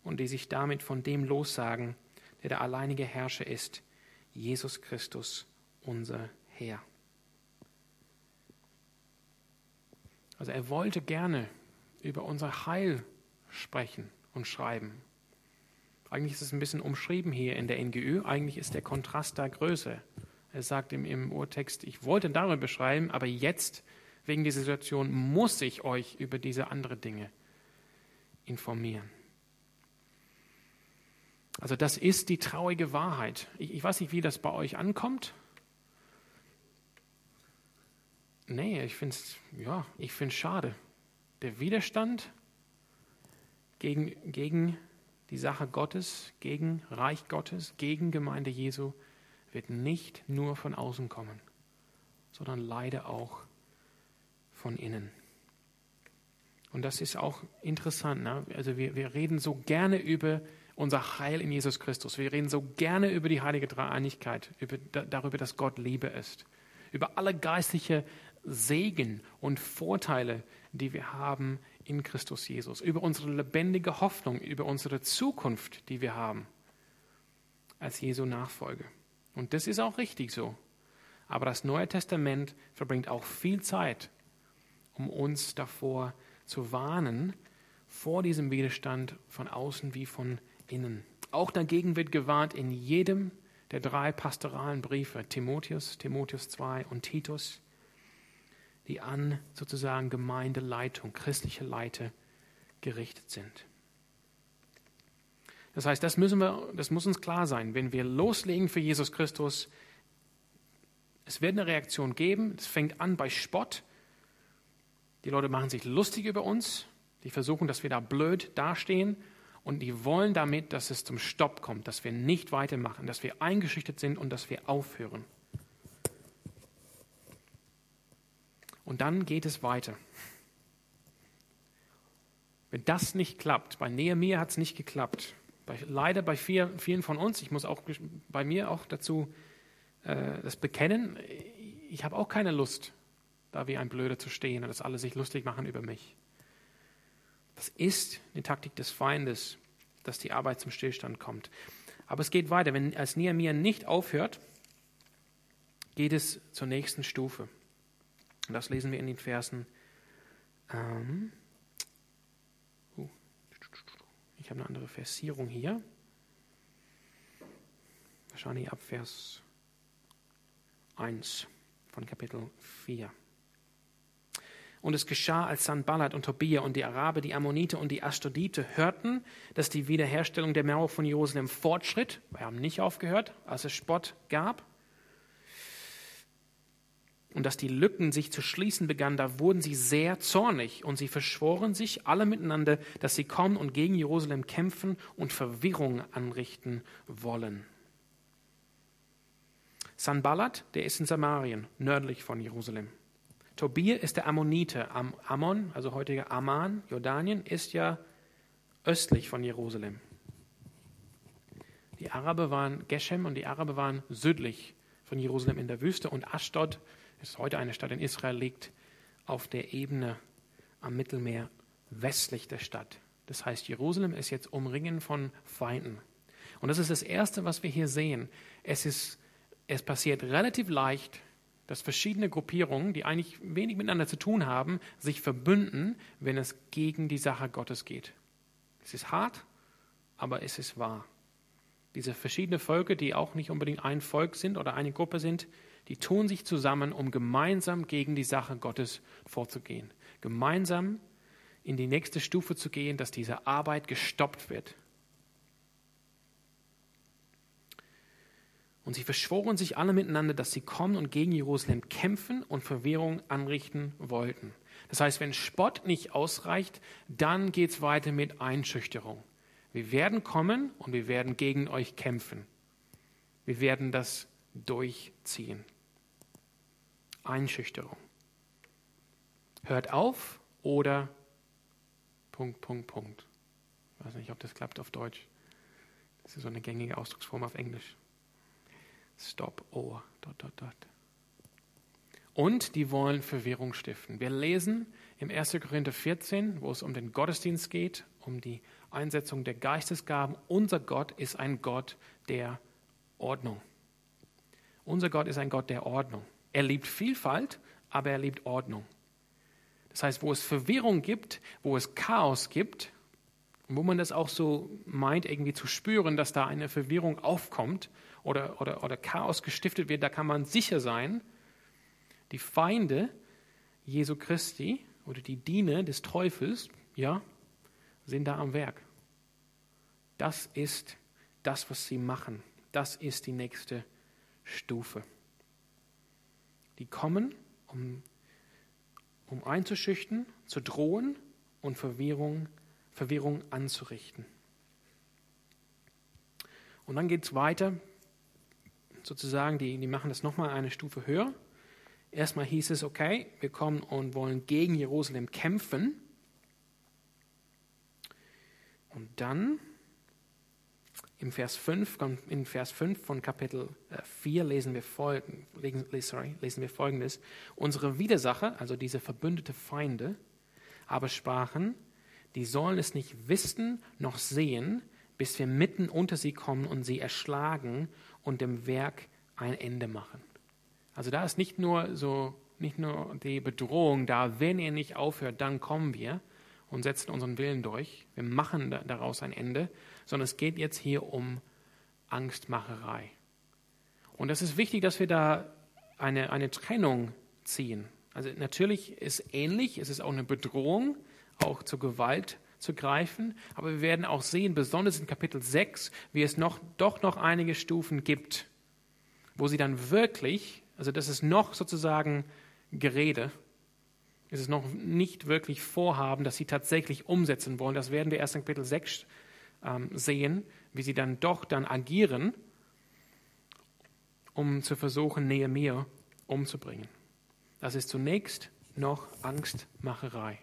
und die sich damit von dem lossagen, der der alleinige Herrscher ist, Jesus Christus, unser Herr. Also er wollte gerne über unser Heil sprechen und schreiben. Eigentlich ist es ein bisschen umschrieben hier in der NGÜ. Eigentlich ist der Kontrast da größer. Er sagt im, im Urtext, ich wollte darüber beschreiben, aber jetzt, wegen dieser Situation, muss ich euch über diese anderen Dinge informieren. Also das ist die traurige Wahrheit. Ich, ich weiß nicht, wie das bei euch ankommt. Nee, ich finde es ja, schade. Der Widerstand gegen, gegen die Sache Gottes, gegen Reich Gottes, gegen Gemeinde Jesu wird nicht nur von außen kommen, sondern leider auch von innen. Und das ist auch interessant. Ne? Also wir, wir reden so gerne über unser Heil in Jesus Christus. Wir reden so gerne über die heilige Dreieinigkeit, über, darüber, dass Gott Liebe ist, über alle geistliche Segen und Vorteile, die wir haben in Christus Jesus, über unsere lebendige Hoffnung, über unsere Zukunft, die wir haben als Jesu Nachfolge. Und das ist auch richtig so. Aber das Neue Testament verbringt auch viel Zeit, um uns davor zu warnen, vor diesem Widerstand von außen wie von innen. Auch dagegen wird gewarnt in jedem der drei pastoralen Briefe, Timotheus, Timotheus 2 und Titus, die an sozusagen Gemeindeleitung, christliche Leiter gerichtet sind. Das heißt, das, müssen wir, das muss uns klar sein. Wenn wir loslegen für Jesus Christus, es wird eine Reaktion geben. Es fängt an bei Spott. Die Leute machen sich lustig über uns. Die versuchen, dass wir da blöd dastehen. Und die wollen damit, dass es zum Stopp kommt, dass wir nicht weitermachen, dass wir eingeschüchtert sind und dass wir aufhören. Und dann geht es weiter. Wenn das nicht klappt, bei Nehemiah hat es nicht geklappt, bei, leider bei vier, vielen von uns, ich muss auch bei mir auch dazu äh, das bekennen, ich habe auch keine Lust, da wie ein Blöder zu stehen und dass alle sich lustig machen über mich. Das ist eine Taktik des Feindes, dass die Arbeit zum Stillstand kommt. Aber es geht weiter. Wenn als Nehemiah nicht aufhört, geht es zur nächsten Stufe. Und das lesen wir in den Versen. Ähm, uh, ich habe eine andere Versierung hier. Wahrscheinlich ab Vers 1 von Kapitel 4. Und es geschah, als Sanballat und Tobia und die Araber, die Ammonite und die Ashdodite hörten, dass die Wiederherstellung der Mauer von Jerusalem fortschritt. Wir haben nicht aufgehört, als es Spott gab. Und dass die Lücken sich zu schließen begannen, da wurden sie sehr zornig und sie verschworen sich alle miteinander, dass sie kommen und gegen Jerusalem kämpfen und Verwirrung anrichten wollen. Sanballat, der ist in Samarien, nördlich von Jerusalem. Tobir ist der Ammonite. Am Ammon, also heutiger Amman, Jordanien, ist ja östlich von Jerusalem. Die Araber waren Geshem und die Araber waren südlich von Jerusalem in der Wüste und Ashdod ist heute eine Stadt in Israel, liegt auf der Ebene am Mittelmeer westlich der Stadt. Das heißt, Jerusalem ist jetzt umringen von Feinden. Und das ist das Erste, was wir hier sehen. Es, ist, es passiert relativ leicht, dass verschiedene Gruppierungen, die eigentlich wenig miteinander zu tun haben, sich verbünden, wenn es gegen die Sache Gottes geht. Es ist hart, aber es ist wahr. Diese verschiedenen Völker, die auch nicht unbedingt ein Volk sind oder eine Gruppe sind, die tun sich zusammen, um gemeinsam gegen die Sache Gottes vorzugehen. Gemeinsam in die nächste Stufe zu gehen, dass diese Arbeit gestoppt wird. Und sie verschworen sich alle miteinander, dass sie kommen und gegen Jerusalem kämpfen und Verwirrung anrichten wollten. Das heißt, wenn Spott nicht ausreicht, dann geht es weiter mit Einschüchterung. Wir werden kommen und wir werden gegen euch kämpfen. Wir werden das durchziehen. Einschüchterung. Hört auf oder Punkt, Punkt, Punkt. Ich weiß nicht, ob das klappt auf Deutsch. Das ist so eine gängige Ausdrucksform auf Englisch. Stop, oh, dot, dot, dot. Und die wollen Verwirrung stiften. Wir lesen im 1. Korinther 14, wo es um den Gottesdienst geht, um die Einsetzung der Geistesgaben. Unser Gott ist ein Gott der Ordnung. Unser Gott ist ein Gott der Ordnung. Er liebt Vielfalt, aber er liebt Ordnung. Das heißt, wo es Verwirrung gibt, wo es Chaos gibt, wo man das auch so meint, irgendwie zu spüren, dass da eine Verwirrung aufkommt, oder, oder, oder Chaos gestiftet wird, da kann man sicher sein, die Feinde Jesu Christi oder die Diener des Teufels, ja, sind da am Werk. Das ist das, was sie machen. Das ist die nächste Stufe. Die kommen, um, um einzuschüchtern, zu drohen und Verwirrung, Verwirrung anzurichten. Und dann geht es weiter sozusagen, die, die machen das nochmal eine Stufe höher. Erstmal hieß es, okay, wir kommen und wollen gegen Jerusalem kämpfen. Und dann im Vers 5, in Vers 5 von Kapitel 4 äh, lesen wir, folgen, sorry, lesen wir folgendes. Unsere Widersacher, also diese verbündete Feinde, aber sprachen, die sollen es nicht wissen noch sehen, bis wir mitten unter sie kommen und sie erschlagen und dem Werk ein Ende machen. Also da ist nicht nur so, nicht nur die Bedrohung da, wenn ihr nicht aufhört, dann kommen wir und setzen unseren Willen durch. Wir machen daraus ein Ende, sondern es geht jetzt hier um Angstmacherei. Und das ist wichtig, dass wir da eine, eine Trennung ziehen. Also natürlich ist ähnlich, es ist auch eine Bedrohung, auch zur Gewalt zu greifen. Aber wir werden auch sehen, besonders in Kapitel 6, wie es noch, doch noch einige Stufen gibt, wo sie dann wirklich, also das ist noch sozusagen Gerede, es noch nicht wirklich Vorhaben, dass sie tatsächlich umsetzen wollen. Das werden wir erst in Kapitel 6 ähm, sehen, wie sie dann doch dann agieren, um zu versuchen, Nehemiah umzubringen. Das ist zunächst noch Angstmacherei.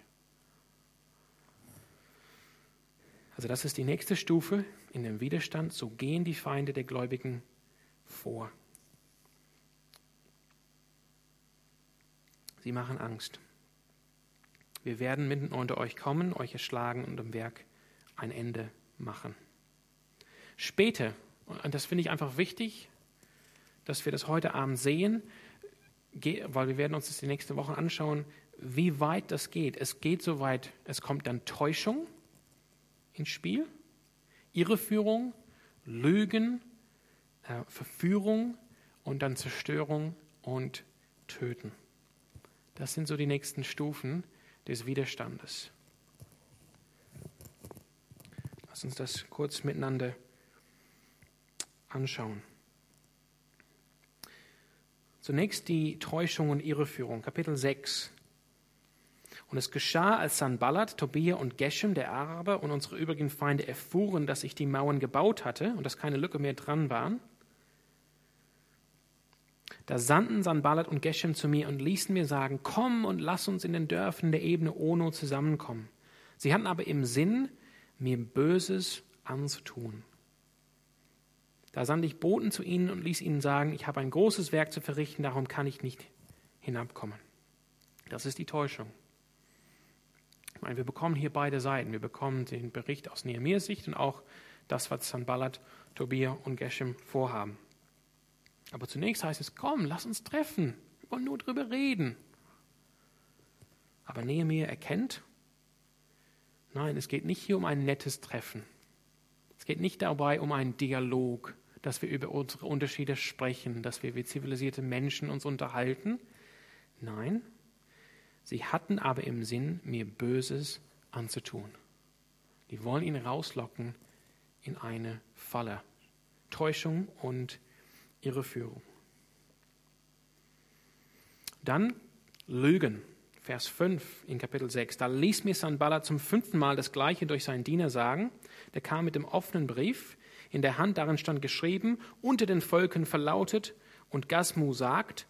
Also das ist die nächste Stufe in dem Widerstand. So gehen die Feinde der Gläubigen vor. Sie machen Angst. Wir werden mitten unter euch kommen, euch erschlagen und im Werk ein Ende machen. Später, und das finde ich einfach wichtig, dass wir das heute Abend sehen, weil wir werden uns das die nächste Woche anschauen, wie weit das geht. Es geht so weit, es kommt dann Täuschung ins Spiel, Irreführung, Lügen, äh, Verführung und dann Zerstörung und Töten. Das sind so die nächsten Stufen des Widerstandes. Lass uns das kurz miteinander anschauen. Zunächst die Täuschung und Irreführung, Kapitel 6. Und es geschah, als Sanballat, Tobia und Geshem, der Araber und unsere übrigen Feinde erfuhren, dass ich die Mauern gebaut hatte und dass keine Lücke mehr dran waren, da sandten Sanballat und Geshem zu mir und ließen mir sagen, komm und lass uns in den Dörfern der Ebene Ono zusammenkommen. Sie hatten aber im Sinn, mir Böses anzutun. Da sandte ich Boten zu ihnen und ließ ihnen sagen, ich habe ein großes Werk zu verrichten, darum kann ich nicht hinabkommen. Das ist die Täuschung. Ich meine, wir bekommen hier beide Seiten. Wir bekommen den Bericht aus Nehemias Sicht und auch das, was Sanballat, Tobia und Geshem vorhaben. Aber zunächst heißt es, komm, lass uns treffen. Wir wollen nur drüber reden. Aber Nehemiah erkennt, nein, es geht nicht hier um ein nettes Treffen. Es geht nicht dabei um einen Dialog, dass wir über unsere Unterschiede sprechen, dass wir wie zivilisierte Menschen uns unterhalten. Nein, sie hatten aber im Sinn, mir Böses anzutun. Die wollen ihn rauslocken in eine Falle. Täuschung und ihre Führung. Dann Lügen. Vers 5 in Kapitel 6. Da ließ mir Sanballat zum fünften Mal das Gleiche durch seinen Diener sagen. Der kam mit dem offenen Brief. In der Hand darin stand geschrieben, unter den Völkern verlautet. Und Gasmu sagt,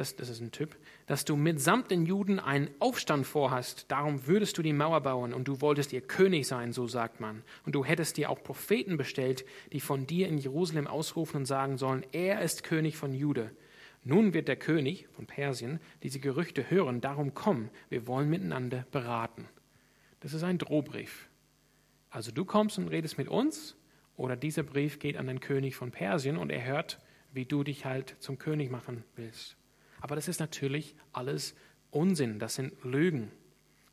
das, das ist ein Typ, dass du mitsamt den Juden einen Aufstand vorhast. Darum würdest du die Mauer bauen und du wolltest ihr König sein, so sagt man. Und du hättest dir auch Propheten bestellt, die von dir in Jerusalem ausrufen und sagen sollen, er ist König von Jude. Nun wird der König von Persien diese Gerüchte hören, darum komm, wir wollen miteinander beraten. Das ist ein Drohbrief. Also du kommst und redest mit uns, oder dieser Brief geht an den König von Persien und er hört, wie du dich halt zum König machen willst. Aber das ist natürlich alles Unsinn, das sind Lügen.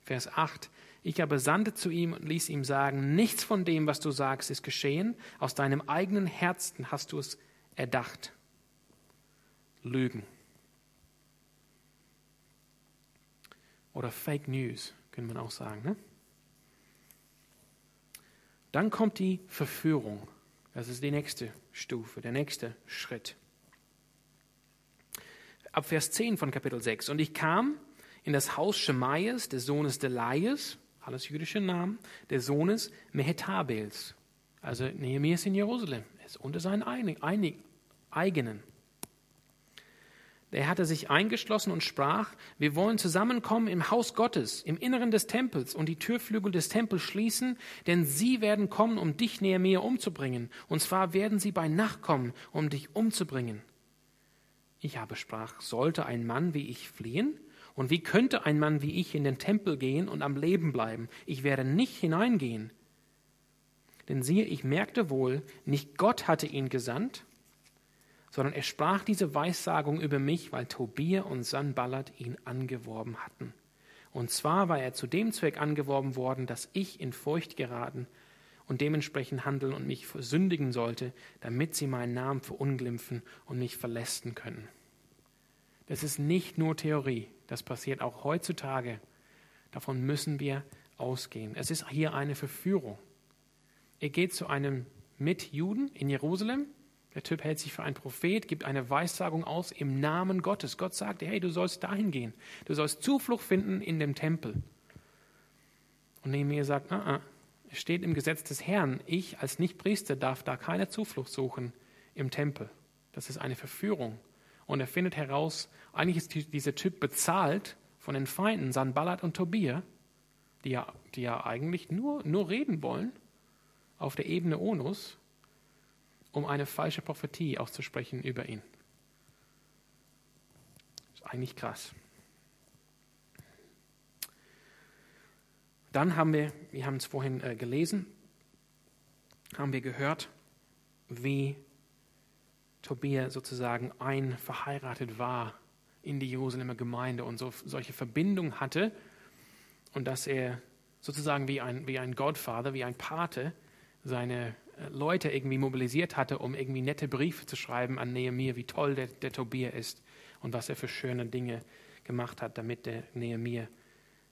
Vers 8. Ich aber sandte zu ihm und ließ ihm sagen, nichts von dem, was du sagst, ist geschehen. Aus deinem eigenen Herzen hast du es erdacht. Lügen. Oder Fake News, könnte man auch sagen. Ne? Dann kommt die Verführung. Das ist die nächste Stufe, der nächste Schritt ab Vers 10 von Kapitel 6. Und ich kam in das Haus Schemaias, des Sohnes Delaias, alles jüdische Namen, des Sohnes Mehetabels. Also Nehemiah ist in Jerusalem, er ist unter seinen eigenen. Er hatte sich eingeschlossen und sprach, wir wollen zusammenkommen im Haus Gottes, im Inneren des Tempels und die Türflügel des Tempels schließen, denn sie werden kommen, um dich, Nehemiah, umzubringen. Und zwar werden sie bei Nacht kommen, um dich umzubringen. Ich aber sprach, sollte ein Mann wie ich fliehen? Und wie könnte ein Mann wie ich in den Tempel gehen und am Leben bleiben? Ich werde nicht hineingehen. Denn siehe, ich merkte wohl, nicht Gott hatte ihn gesandt, sondern er sprach diese Weissagung über mich, weil Tobia und Sanballat ihn angeworben hatten. Und zwar war er zu dem Zweck angeworben worden, dass ich in Furcht geraten und dementsprechend handeln und mich versündigen sollte, damit sie meinen Namen verunglimpfen und mich verlästen können. Das ist nicht nur Theorie, das passiert auch heutzutage. Davon müssen wir ausgehen. Es ist hier eine Verführung. Er geht zu einem Mitjuden in Jerusalem, Der Typ hält sich für einen Prophet, gibt eine Weissagung aus im Namen Gottes. Gott sagt, hey, du sollst dahin gehen. Du sollst Zuflucht finden in dem Tempel. Und Nehemiah sagt, ah, ah, steht im Gesetz des Herrn, ich als Nichtpriester darf da keine Zuflucht suchen im Tempel. Das ist eine Verführung. Und er findet heraus, eigentlich ist dieser Typ bezahlt von den Feinden, Sanballat und Tobia, die ja, die ja eigentlich nur, nur reden wollen auf der Ebene Onus, um eine falsche Prophetie auszusprechen über ihn. Das ist eigentlich krass. Dann haben wir, wir haben es vorhin äh, gelesen, haben wir gehört, wie Tobia sozusagen ein verheiratet war in die Jerusalemer Gemeinde und so, solche Verbindung hatte und dass er sozusagen wie ein, wie ein Godfather, wie ein Pate seine äh, Leute irgendwie mobilisiert hatte, um irgendwie nette Briefe zu schreiben an Nehemiah, wie toll der, der Tobia ist und was er für schöne Dinge gemacht hat, damit der Nehemiah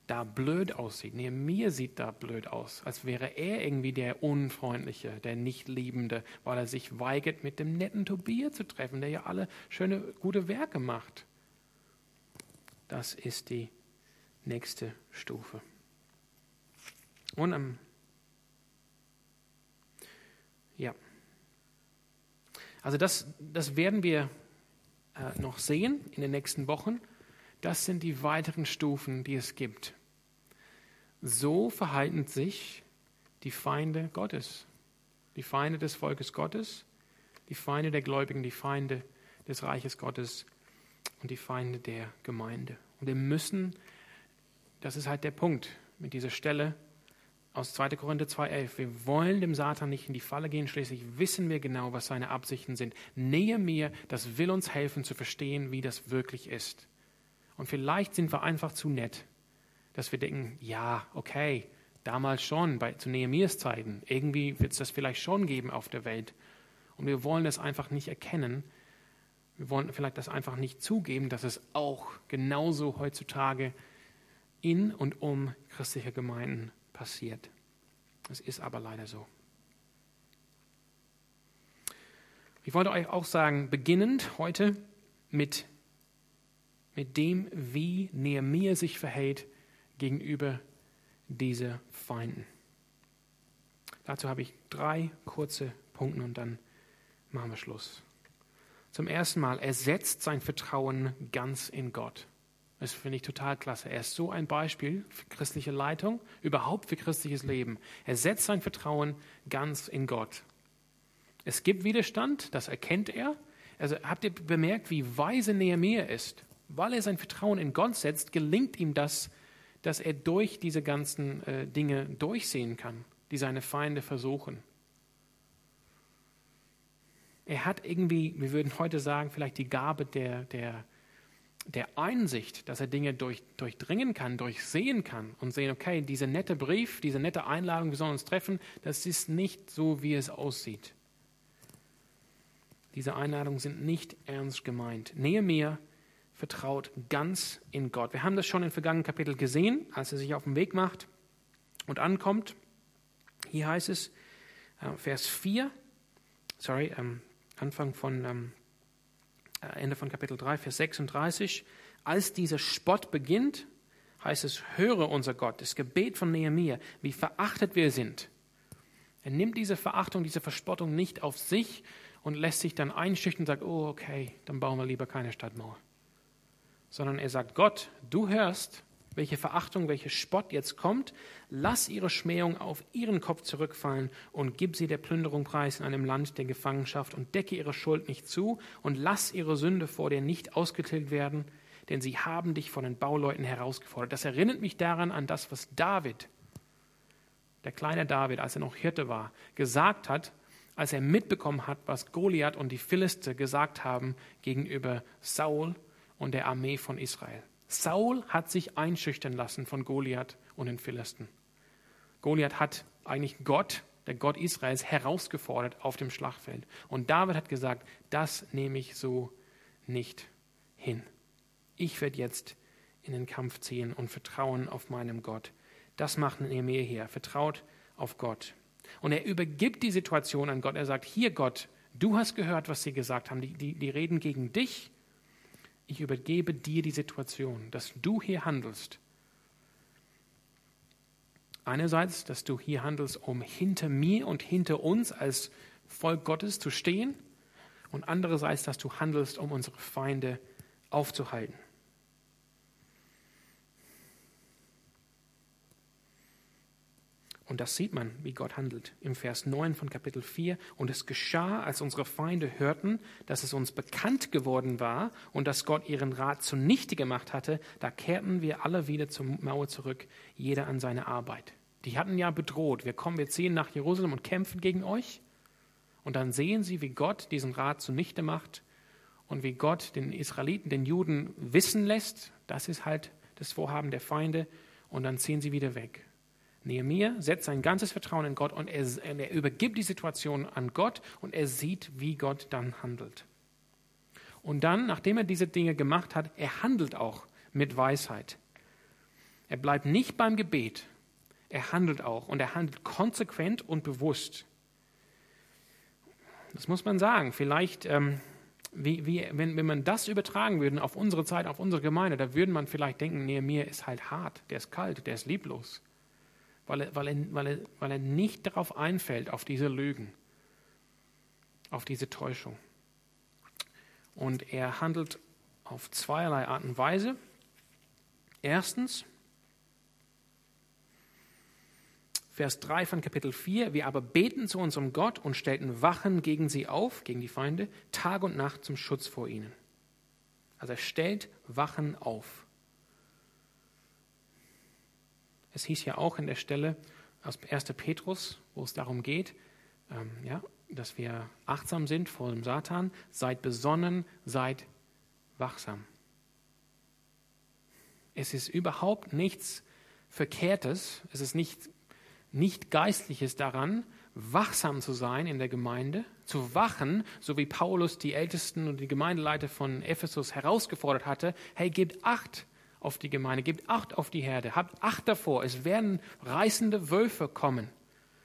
da blöd aussieht. Nehemiah sieht da blöd aus, als wäre er irgendwie der Unfreundliche, der Nichtliebende, weil er sich weigert, mit dem netten Tobia zu treffen, der ja alle schöne, gute Werke macht. Das ist die nächste Stufe. Und am ja. Also das, das werden wir äh, noch sehen in den nächsten Wochen. Das sind die weiteren Stufen, die es gibt. So verhalten sich die Feinde Gottes, die Feinde des Volkes Gottes, die Feinde der Gläubigen, die Feinde des Reiches Gottes und die Feinde der Gemeinde. Und wir müssen, das ist halt der Punkt mit dieser Stelle, aus 2. Korinther 2,11. Wir wollen dem Satan nicht in die Falle gehen, schließlich wissen wir genau, was seine Absichten sind. Nähe mir, das will uns helfen zu verstehen, wie das wirklich ist. Und vielleicht sind wir einfach zu nett, dass wir denken, ja, okay, damals schon, bei, zu Nehemias Zeiten, irgendwie wird es das vielleicht schon geben auf der Welt. Und wir wollen das einfach nicht erkennen. Wir wollen vielleicht das einfach nicht zugeben, dass es auch genauso heutzutage in und um christliche Gemeinden passiert. Es ist aber leider so. Ich wollte euch auch sagen, beginnend heute mit, mit dem, wie Nehemiah sich verhält gegenüber diese Feinden. Dazu habe ich drei kurze Punkte und dann machen wir Schluss. Zum ersten Mal, er setzt sein Vertrauen ganz in Gott. Das finde ich total klasse. Er ist so ein Beispiel für christliche Leitung, überhaupt für christliches Leben. Er setzt sein Vertrauen ganz in Gott. Es gibt Widerstand, das erkennt er. Also habt ihr bemerkt, wie weise Nehemiah ist? Weil er sein Vertrauen in Gott setzt, gelingt ihm das, dass er durch diese ganzen äh, Dinge durchsehen kann, die seine Feinde versuchen. Er hat irgendwie, wir würden heute sagen, vielleicht die Gabe der, der der Einsicht, dass er Dinge durch, durchdringen kann, durchsehen kann und sehen, okay, dieser nette Brief, diese nette Einladung, wir sollen uns treffen, das ist nicht so, wie es aussieht. Diese Einladungen sind nicht ernst gemeint. Nehemiah vertraut ganz in Gott. Wir haben das schon im vergangenen Kapitel gesehen, als er sich auf den Weg macht und ankommt. Hier heißt es, äh, Vers 4, sorry, ähm, Anfang von ähm, äh, Ende von Kapitel 3, Vers 36. Als dieser Spott beginnt, heißt es, höre unser Gott, das Gebet von Nehemiah, wie verachtet wir sind. Er nimmt diese Verachtung, diese Verspottung nicht auf sich und lässt sich dann einschüchtern und sagt, oh okay, dann bauen wir lieber keine Stadtmauer. Sondern er sagt, Gott, du hörst, welche Verachtung, welcher Spott jetzt kommt, lass ihre Schmähung auf ihren Kopf zurückfallen und gib sie der Plünderung preis in einem Land der Gefangenschaft und decke ihre Schuld nicht zu und lass ihre Sünde vor dir nicht ausgetilgt werden, denn sie haben dich von den Bauleuten herausgefordert. Das erinnert mich daran an das, was David, der kleine David, als er noch Hirte war, gesagt hat, als er mitbekommen hat, was Goliath und die Philister gesagt haben gegenüber Saul und der Armee von Israel. Saul hat sich einschüchtern lassen von Goliath und den Philisten. Goliath hat eigentlich Gott, der Gott Israels, herausgefordert auf dem Schlachtfeld. Und David hat gesagt, das nehme ich so nicht hin. Ich werde jetzt in den Kampf ziehen und vertrauen auf meinem Gott. Das macht Nehemiah hier. Vertraut auf Gott. Und er übergibt die Situation an Gott. Er sagt, hier Gott, Du hast gehört, was sie gesagt haben. Die, die, die reden gegen dich. Ich übergebe dir die Situation, dass du hier handelst. Einerseits, dass du hier handelst, um hinter mir und hinter uns als Volk Gottes zu stehen. Und andererseits, dass du handelst, um unsere Feinde aufzuhalten. Und das sieht man, wie Gott handelt. Im Vers 9 von Kapitel 4. Und es geschah, als unsere Feinde hörten, dass es uns bekannt geworden war und dass Gott ihren Rat zunichte gemacht hatte, da kehrten wir alle wieder zur Mauer zurück, jeder an seine Arbeit. Die hatten ja bedroht, wir kommen, wir ziehen nach Jerusalem und kämpfen gegen euch. Und dann sehen sie, wie Gott diesen Rat zunichte macht und wie Gott den Israeliten, den Juden wissen lässt, das ist halt das Vorhaben der Feinde, und dann ziehen sie wieder weg. Nehemiah setzt sein ganzes Vertrauen in Gott und er, er übergibt die Situation an Gott und er sieht, wie Gott dann handelt. Und dann, nachdem er diese Dinge gemacht hat, er handelt auch mit Weisheit. Er bleibt nicht beim Gebet, er handelt auch und er handelt konsequent und bewusst. Das muss man sagen. Vielleicht, ähm, wie, wie, wenn, wenn man das übertragen würde auf unsere Zeit, auf unsere Gemeinde, da würde man vielleicht denken, Nehemiah ist halt hart, der ist kalt, der ist lieblos weil er, weil, er, weil, er, weil er nicht darauf einfällt, auf diese Lügen, auf diese Täuschung. Und er handelt auf zweierlei Art und Weise. Erstens, Vers 3 von Kapitel 4, wir aber beten zu unserem Gott und stellten Wachen gegen sie auf, gegen die Feinde, Tag und Nacht zum Schutz vor ihnen. Also er stellt Wachen auf. Es hieß ja auch in der Stelle aus 1. Petrus, wo es darum geht, ähm, ja, dass wir achtsam sind vor dem Satan. Seid besonnen, seid wachsam. Es ist überhaupt nichts Verkehrtes, es ist nicht, nicht Geistliches daran, wachsam zu sein in der Gemeinde, zu wachen, so wie Paulus die Ältesten und die Gemeindeleiter von Ephesus herausgefordert hatte, hey, gebt Acht, auf die Gemeinde, gebt Acht auf die Herde, habt Acht davor, es werden reißende Wölfe kommen.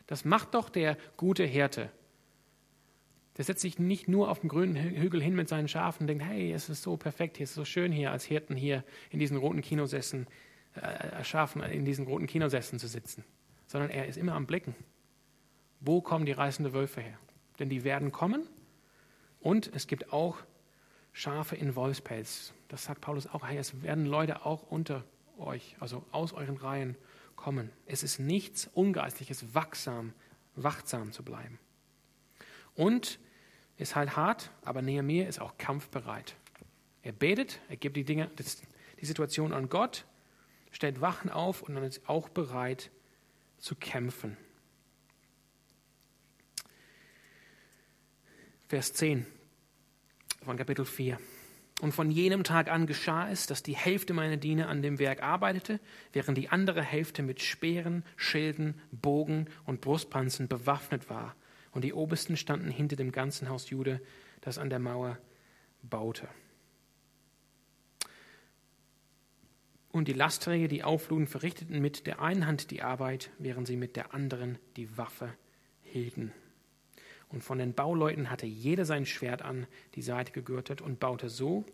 Das macht doch der gute Hirte. Der setzt sich nicht nur auf dem grünen Hügel hin mit seinen Schafen und denkt, hey, es ist so perfekt hier, es ist so schön hier als Hirten hier in diesen roten Kinosessen, äh, Schafen in diesen roten Kinosessen zu sitzen, sondern er ist immer am Blicken. Wo kommen die reißenden Wölfe her? Denn die werden kommen und es gibt auch Schafe in Wolfspelz. Das sagt Paulus auch. Hey, es werden Leute auch unter euch, also aus euren Reihen kommen. Es ist nichts Ungeistliches, wachsam, wachsam zu bleiben. Und ist halt hart, aber Nehemiah ist auch kampfbereit. Er betet, er gibt die Dinge, die Situation an Gott, stellt Wachen auf und dann ist auch bereit zu kämpfen. Vers 10 von Kapitel 4. Und von jenem Tag an geschah es, dass die Hälfte meiner Diener an dem Werk arbeitete, während die andere Hälfte mit Speeren, Schilden, Bogen und Brustpanzen bewaffnet war. Und die Obersten standen hinter dem ganzen Haus Jude, das an der Mauer baute. Und die Lastträger, die aufluden, verrichteten mit der einen Hand die Arbeit, während sie mit der anderen die Waffe hielten. Und von den Bauleuten hatte jeder sein Schwert an die Seite gegürtet und baute so.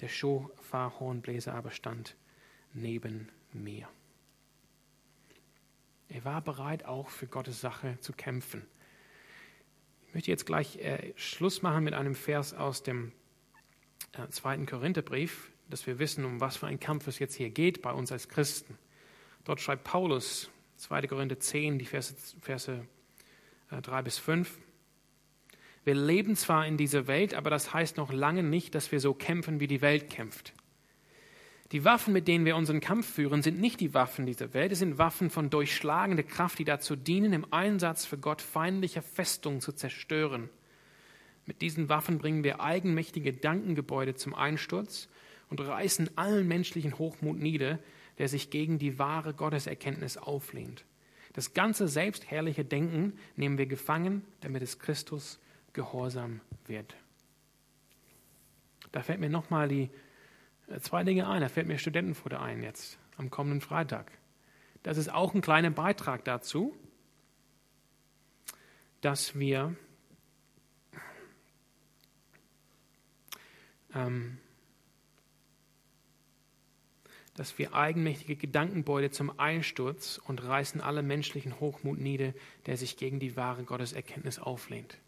Der Schofarhornbläser aber stand neben mir. Er war bereit, auch für Gottes Sache zu kämpfen. Ich möchte jetzt gleich äh, Schluss machen mit einem Vers aus dem äh, zweiten Korintherbrief, dass wir wissen, um was für ein Kampf es jetzt hier geht bei uns als Christen. Dort schreibt Paulus, 2. Korinther 10, die Verse, Verse 3 äh, bis 5. Wir leben zwar in dieser Welt, aber das heißt noch lange nicht, dass wir so kämpfen, wie die Welt kämpft. Die Waffen, mit denen wir unseren Kampf führen, sind nicht die Waffen dieser Welt, es sind Waffen von durchschlagender Kraft, die dazu dienen, im Einsatz für Gott feindliche Festungen zu zerstören. Mit diesen Waffen bringen wir eigenmächtige Gedankengebäude zum Einsturz und reißen allen menschlichen Hochmut nieder, der sich gegen die wahre Gotteserkenntnis auflehnt. Das ganze selbstherrliche Denken nehmen wir gefangen, damit es Christus gehorsam wird. Da fällt mir nochmal die äh, zwei Dinge ein. Da fällt mir Studentenfutter ein jetzt am kommenden Freitag. Das ist auch ein kleiner Beitrag dazu, dass wir ähm, dass wir eigenmächtige Gedankenbeute zum Einsturz und reißen alle menschlichen Hochmut nieder, der sich gegen die wahre Gotteserkenntnis auflehnt.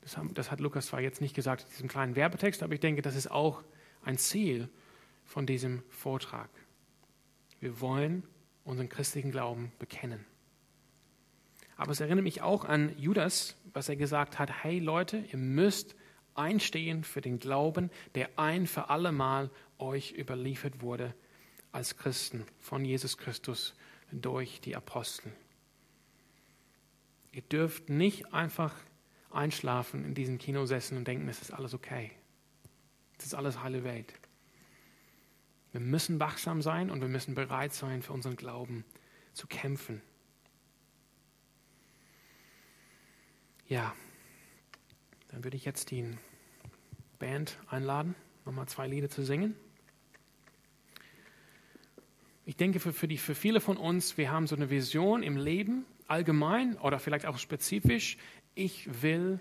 Das, haben, das hat Lukas zwar jetzt nicht gesagt in diesem kleinen Werbetext, aber ich denke, das ist auch ein Ziel von diesem Vortrag. Wir wollen unseren christlichen Glauben bekennen. Aber es erinnert mich auch an Judas, was er gesagt hat, hey Leute, ihr müsst einstehen für den Glauben, der ein für allemal euch überliefert wurde als Christen von Jesus Christus durch die Apostel. Ihr dürft nicht einfach einschlafen in diesen Kinosessen und denken, es ist alles okay. Es ist alles heile Welt. Wir müssen wachsam sein und wir müssen bereit sein, für unseren Glauben zu kämpfen. Ja, dann würde ich jetzt die Band einladen, nochmal zwei Lieder zu singen. Ich denke, für, für, die, für viele von uns, wir haben so eine Vision im Leben, allgemein oder vielleicht auch spezifisch. Ich will,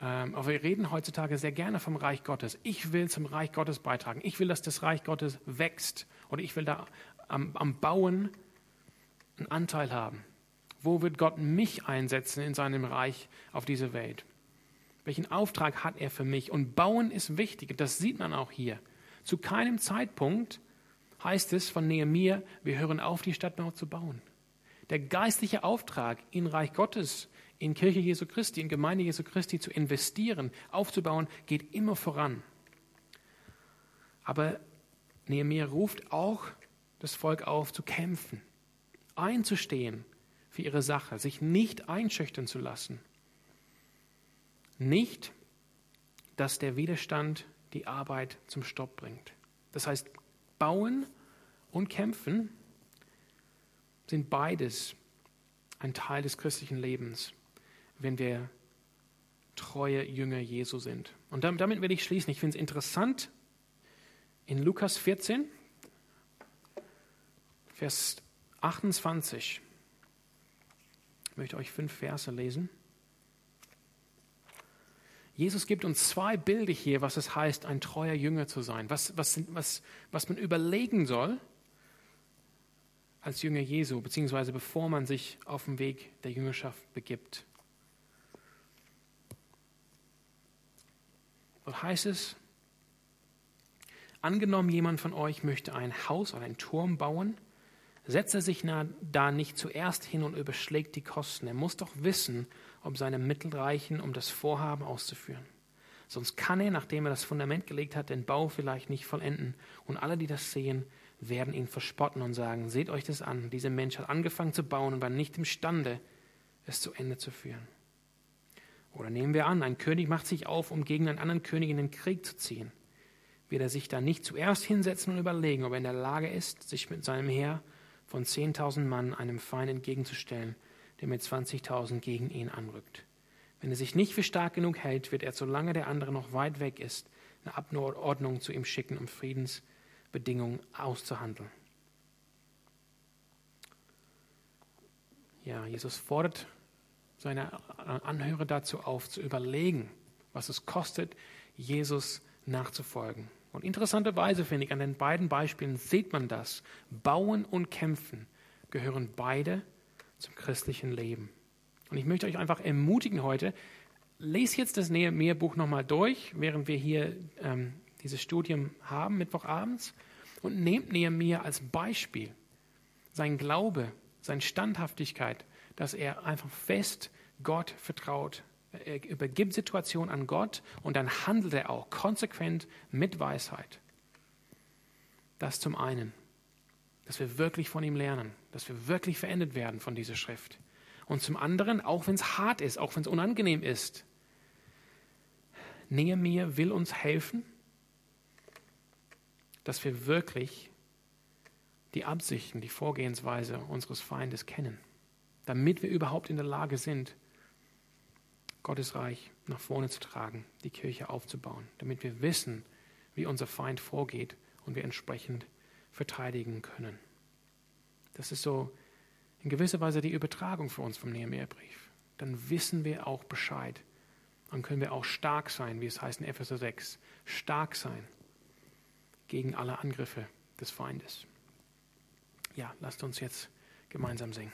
ähm, aber wir reden heutzutage sehr gerne vom Reich Gottes. Ich will zum Reich Gottes beitragen. Ich will, dass das Reich Gottes wächst oder ich will da am, am Bauen einen Anteil haben. Wo wird Gott mich einsetzen in seinem Reich auf dieser Welt? Welchen Auftrag hat er für mich? Und bauen ist wichtig, das sieht man auch hier. Zu keinem Zeitpunkt heißt es von Nehemiah, wir hören auf, die Stadt zu bauen. Der geistliche Auftrag in Reich Gottes, in Kirche Jesu Christi, in Gemeinde Jesu Christi zu investieren, aufzubauen, geht immer voran. Aber Nehemiah ruft auch das Volk auf, zu kämpfen, einzustehen für ihre Sache, sich nicht einschüchtern zu lassen. Nicht, dass der Widerstand die Arbeit zum Stopp bringt. Das heißt, bauen und kämpfen sind beides ein Teil des christlichen Lebens, wenn wir treue Jünger Jesu sind. Und damit will ich schließen. Ich finde es interessant, in Lukas 14, Vers 28, ich möchte euch fünf Verse lesen. Jesus gibt uns zwei Bilder hier, was es heißt, ein treuer Jünger zu sein, was, was, was, was man überlegen soll als Jünger Jesu, beziehungsweise bevor man sich auf den Weg der Jüngerschaft begibt. Was heißt es? Angenommen, jemand von euch möchte ein Haus oder einen Turm bauen, setzt er sich da nicht zuerst hin und überschlägt die Kosten. Er muss doch wissen, ob seine Mittel reichen, um das Vorhaben auszuführen. Sonst kann er, nachdem er das Fundament gelegt hat, den Bau vielleicht nicht vollenden. Und alle, die das sehen, werden ihn verspotten und sagen, seht euch das an, dieser Mensch hat angefangen zu bauen und war nicht imstande, es zu Ende zu führen. Oder nehmen wir an, ein König macht sich auf, um gegen einen anderen König in den Krieg zu ziehen. Wird er sich da nicht zuerst hinsetzen und überlegen, ob er in der Lage ist, sich mit seinem Heer von 10.000 Mann einem Feind entgegenzustellen, der mit 20.000 gegen ihn anrückt. Wenn er sich nicht für stark genug hält, wird er, solange der andere noch weit weg ist, eine Abordnung zu ihm schicken, um Friedensbedingungen auszuhandeln. Ja, Jesus fordert seine Anhörer dazu auf, zu überlegen, was es kostet, Jesus nachzufolgen. Und interessanterweise finde ich, an den beiden Beispielen sieht man das. Bauen und Kämpfen gehören beide zum christlichen Leben. Und ich möchte euch einfach ermutigen heute, lest jetzt das Nehemiah-Buch nochmal durch, während wir hier ähm, dieses Studium haben, Mittwochabends, und nehmt Nehemiah als Beispiel. Sein Glaube, seine Standhaftigkeit, dass er einfach fest Gott vertraut. Er übergibt Situationen an Gott und dann handelt er auch konsequent mit Weisheit. Das zum einen dass wir wirklich von ihm lernen, dass wir wirklich verändert werden von dieser Schrift. Und zum anderen, auch wenn es hart ist, auch wenn es unangenehm ist, Nehemiah will uns helfen, dass wir wirklich die Absichten, die Vorgehensweise unseres Feindes kennen, damit wir überhaupt in der Lage sind, Gottes Reich nach vorne zu tragen, die Kirche aufzubauen, damit wir wissen, wie unser Feind vorgeht und wir entsprechend verteidigen können. Das ist so in gewisser Weise die Übertragung für uns vom Nehemiah-Brief. Dann wissen wir auch Bescheid dann können wir auch stark sein, wie es heißt in Epheser 6. Stark sein gegen alle Angriffe des Feindes. Ja, lasst uns jetzt gemeinsam singen.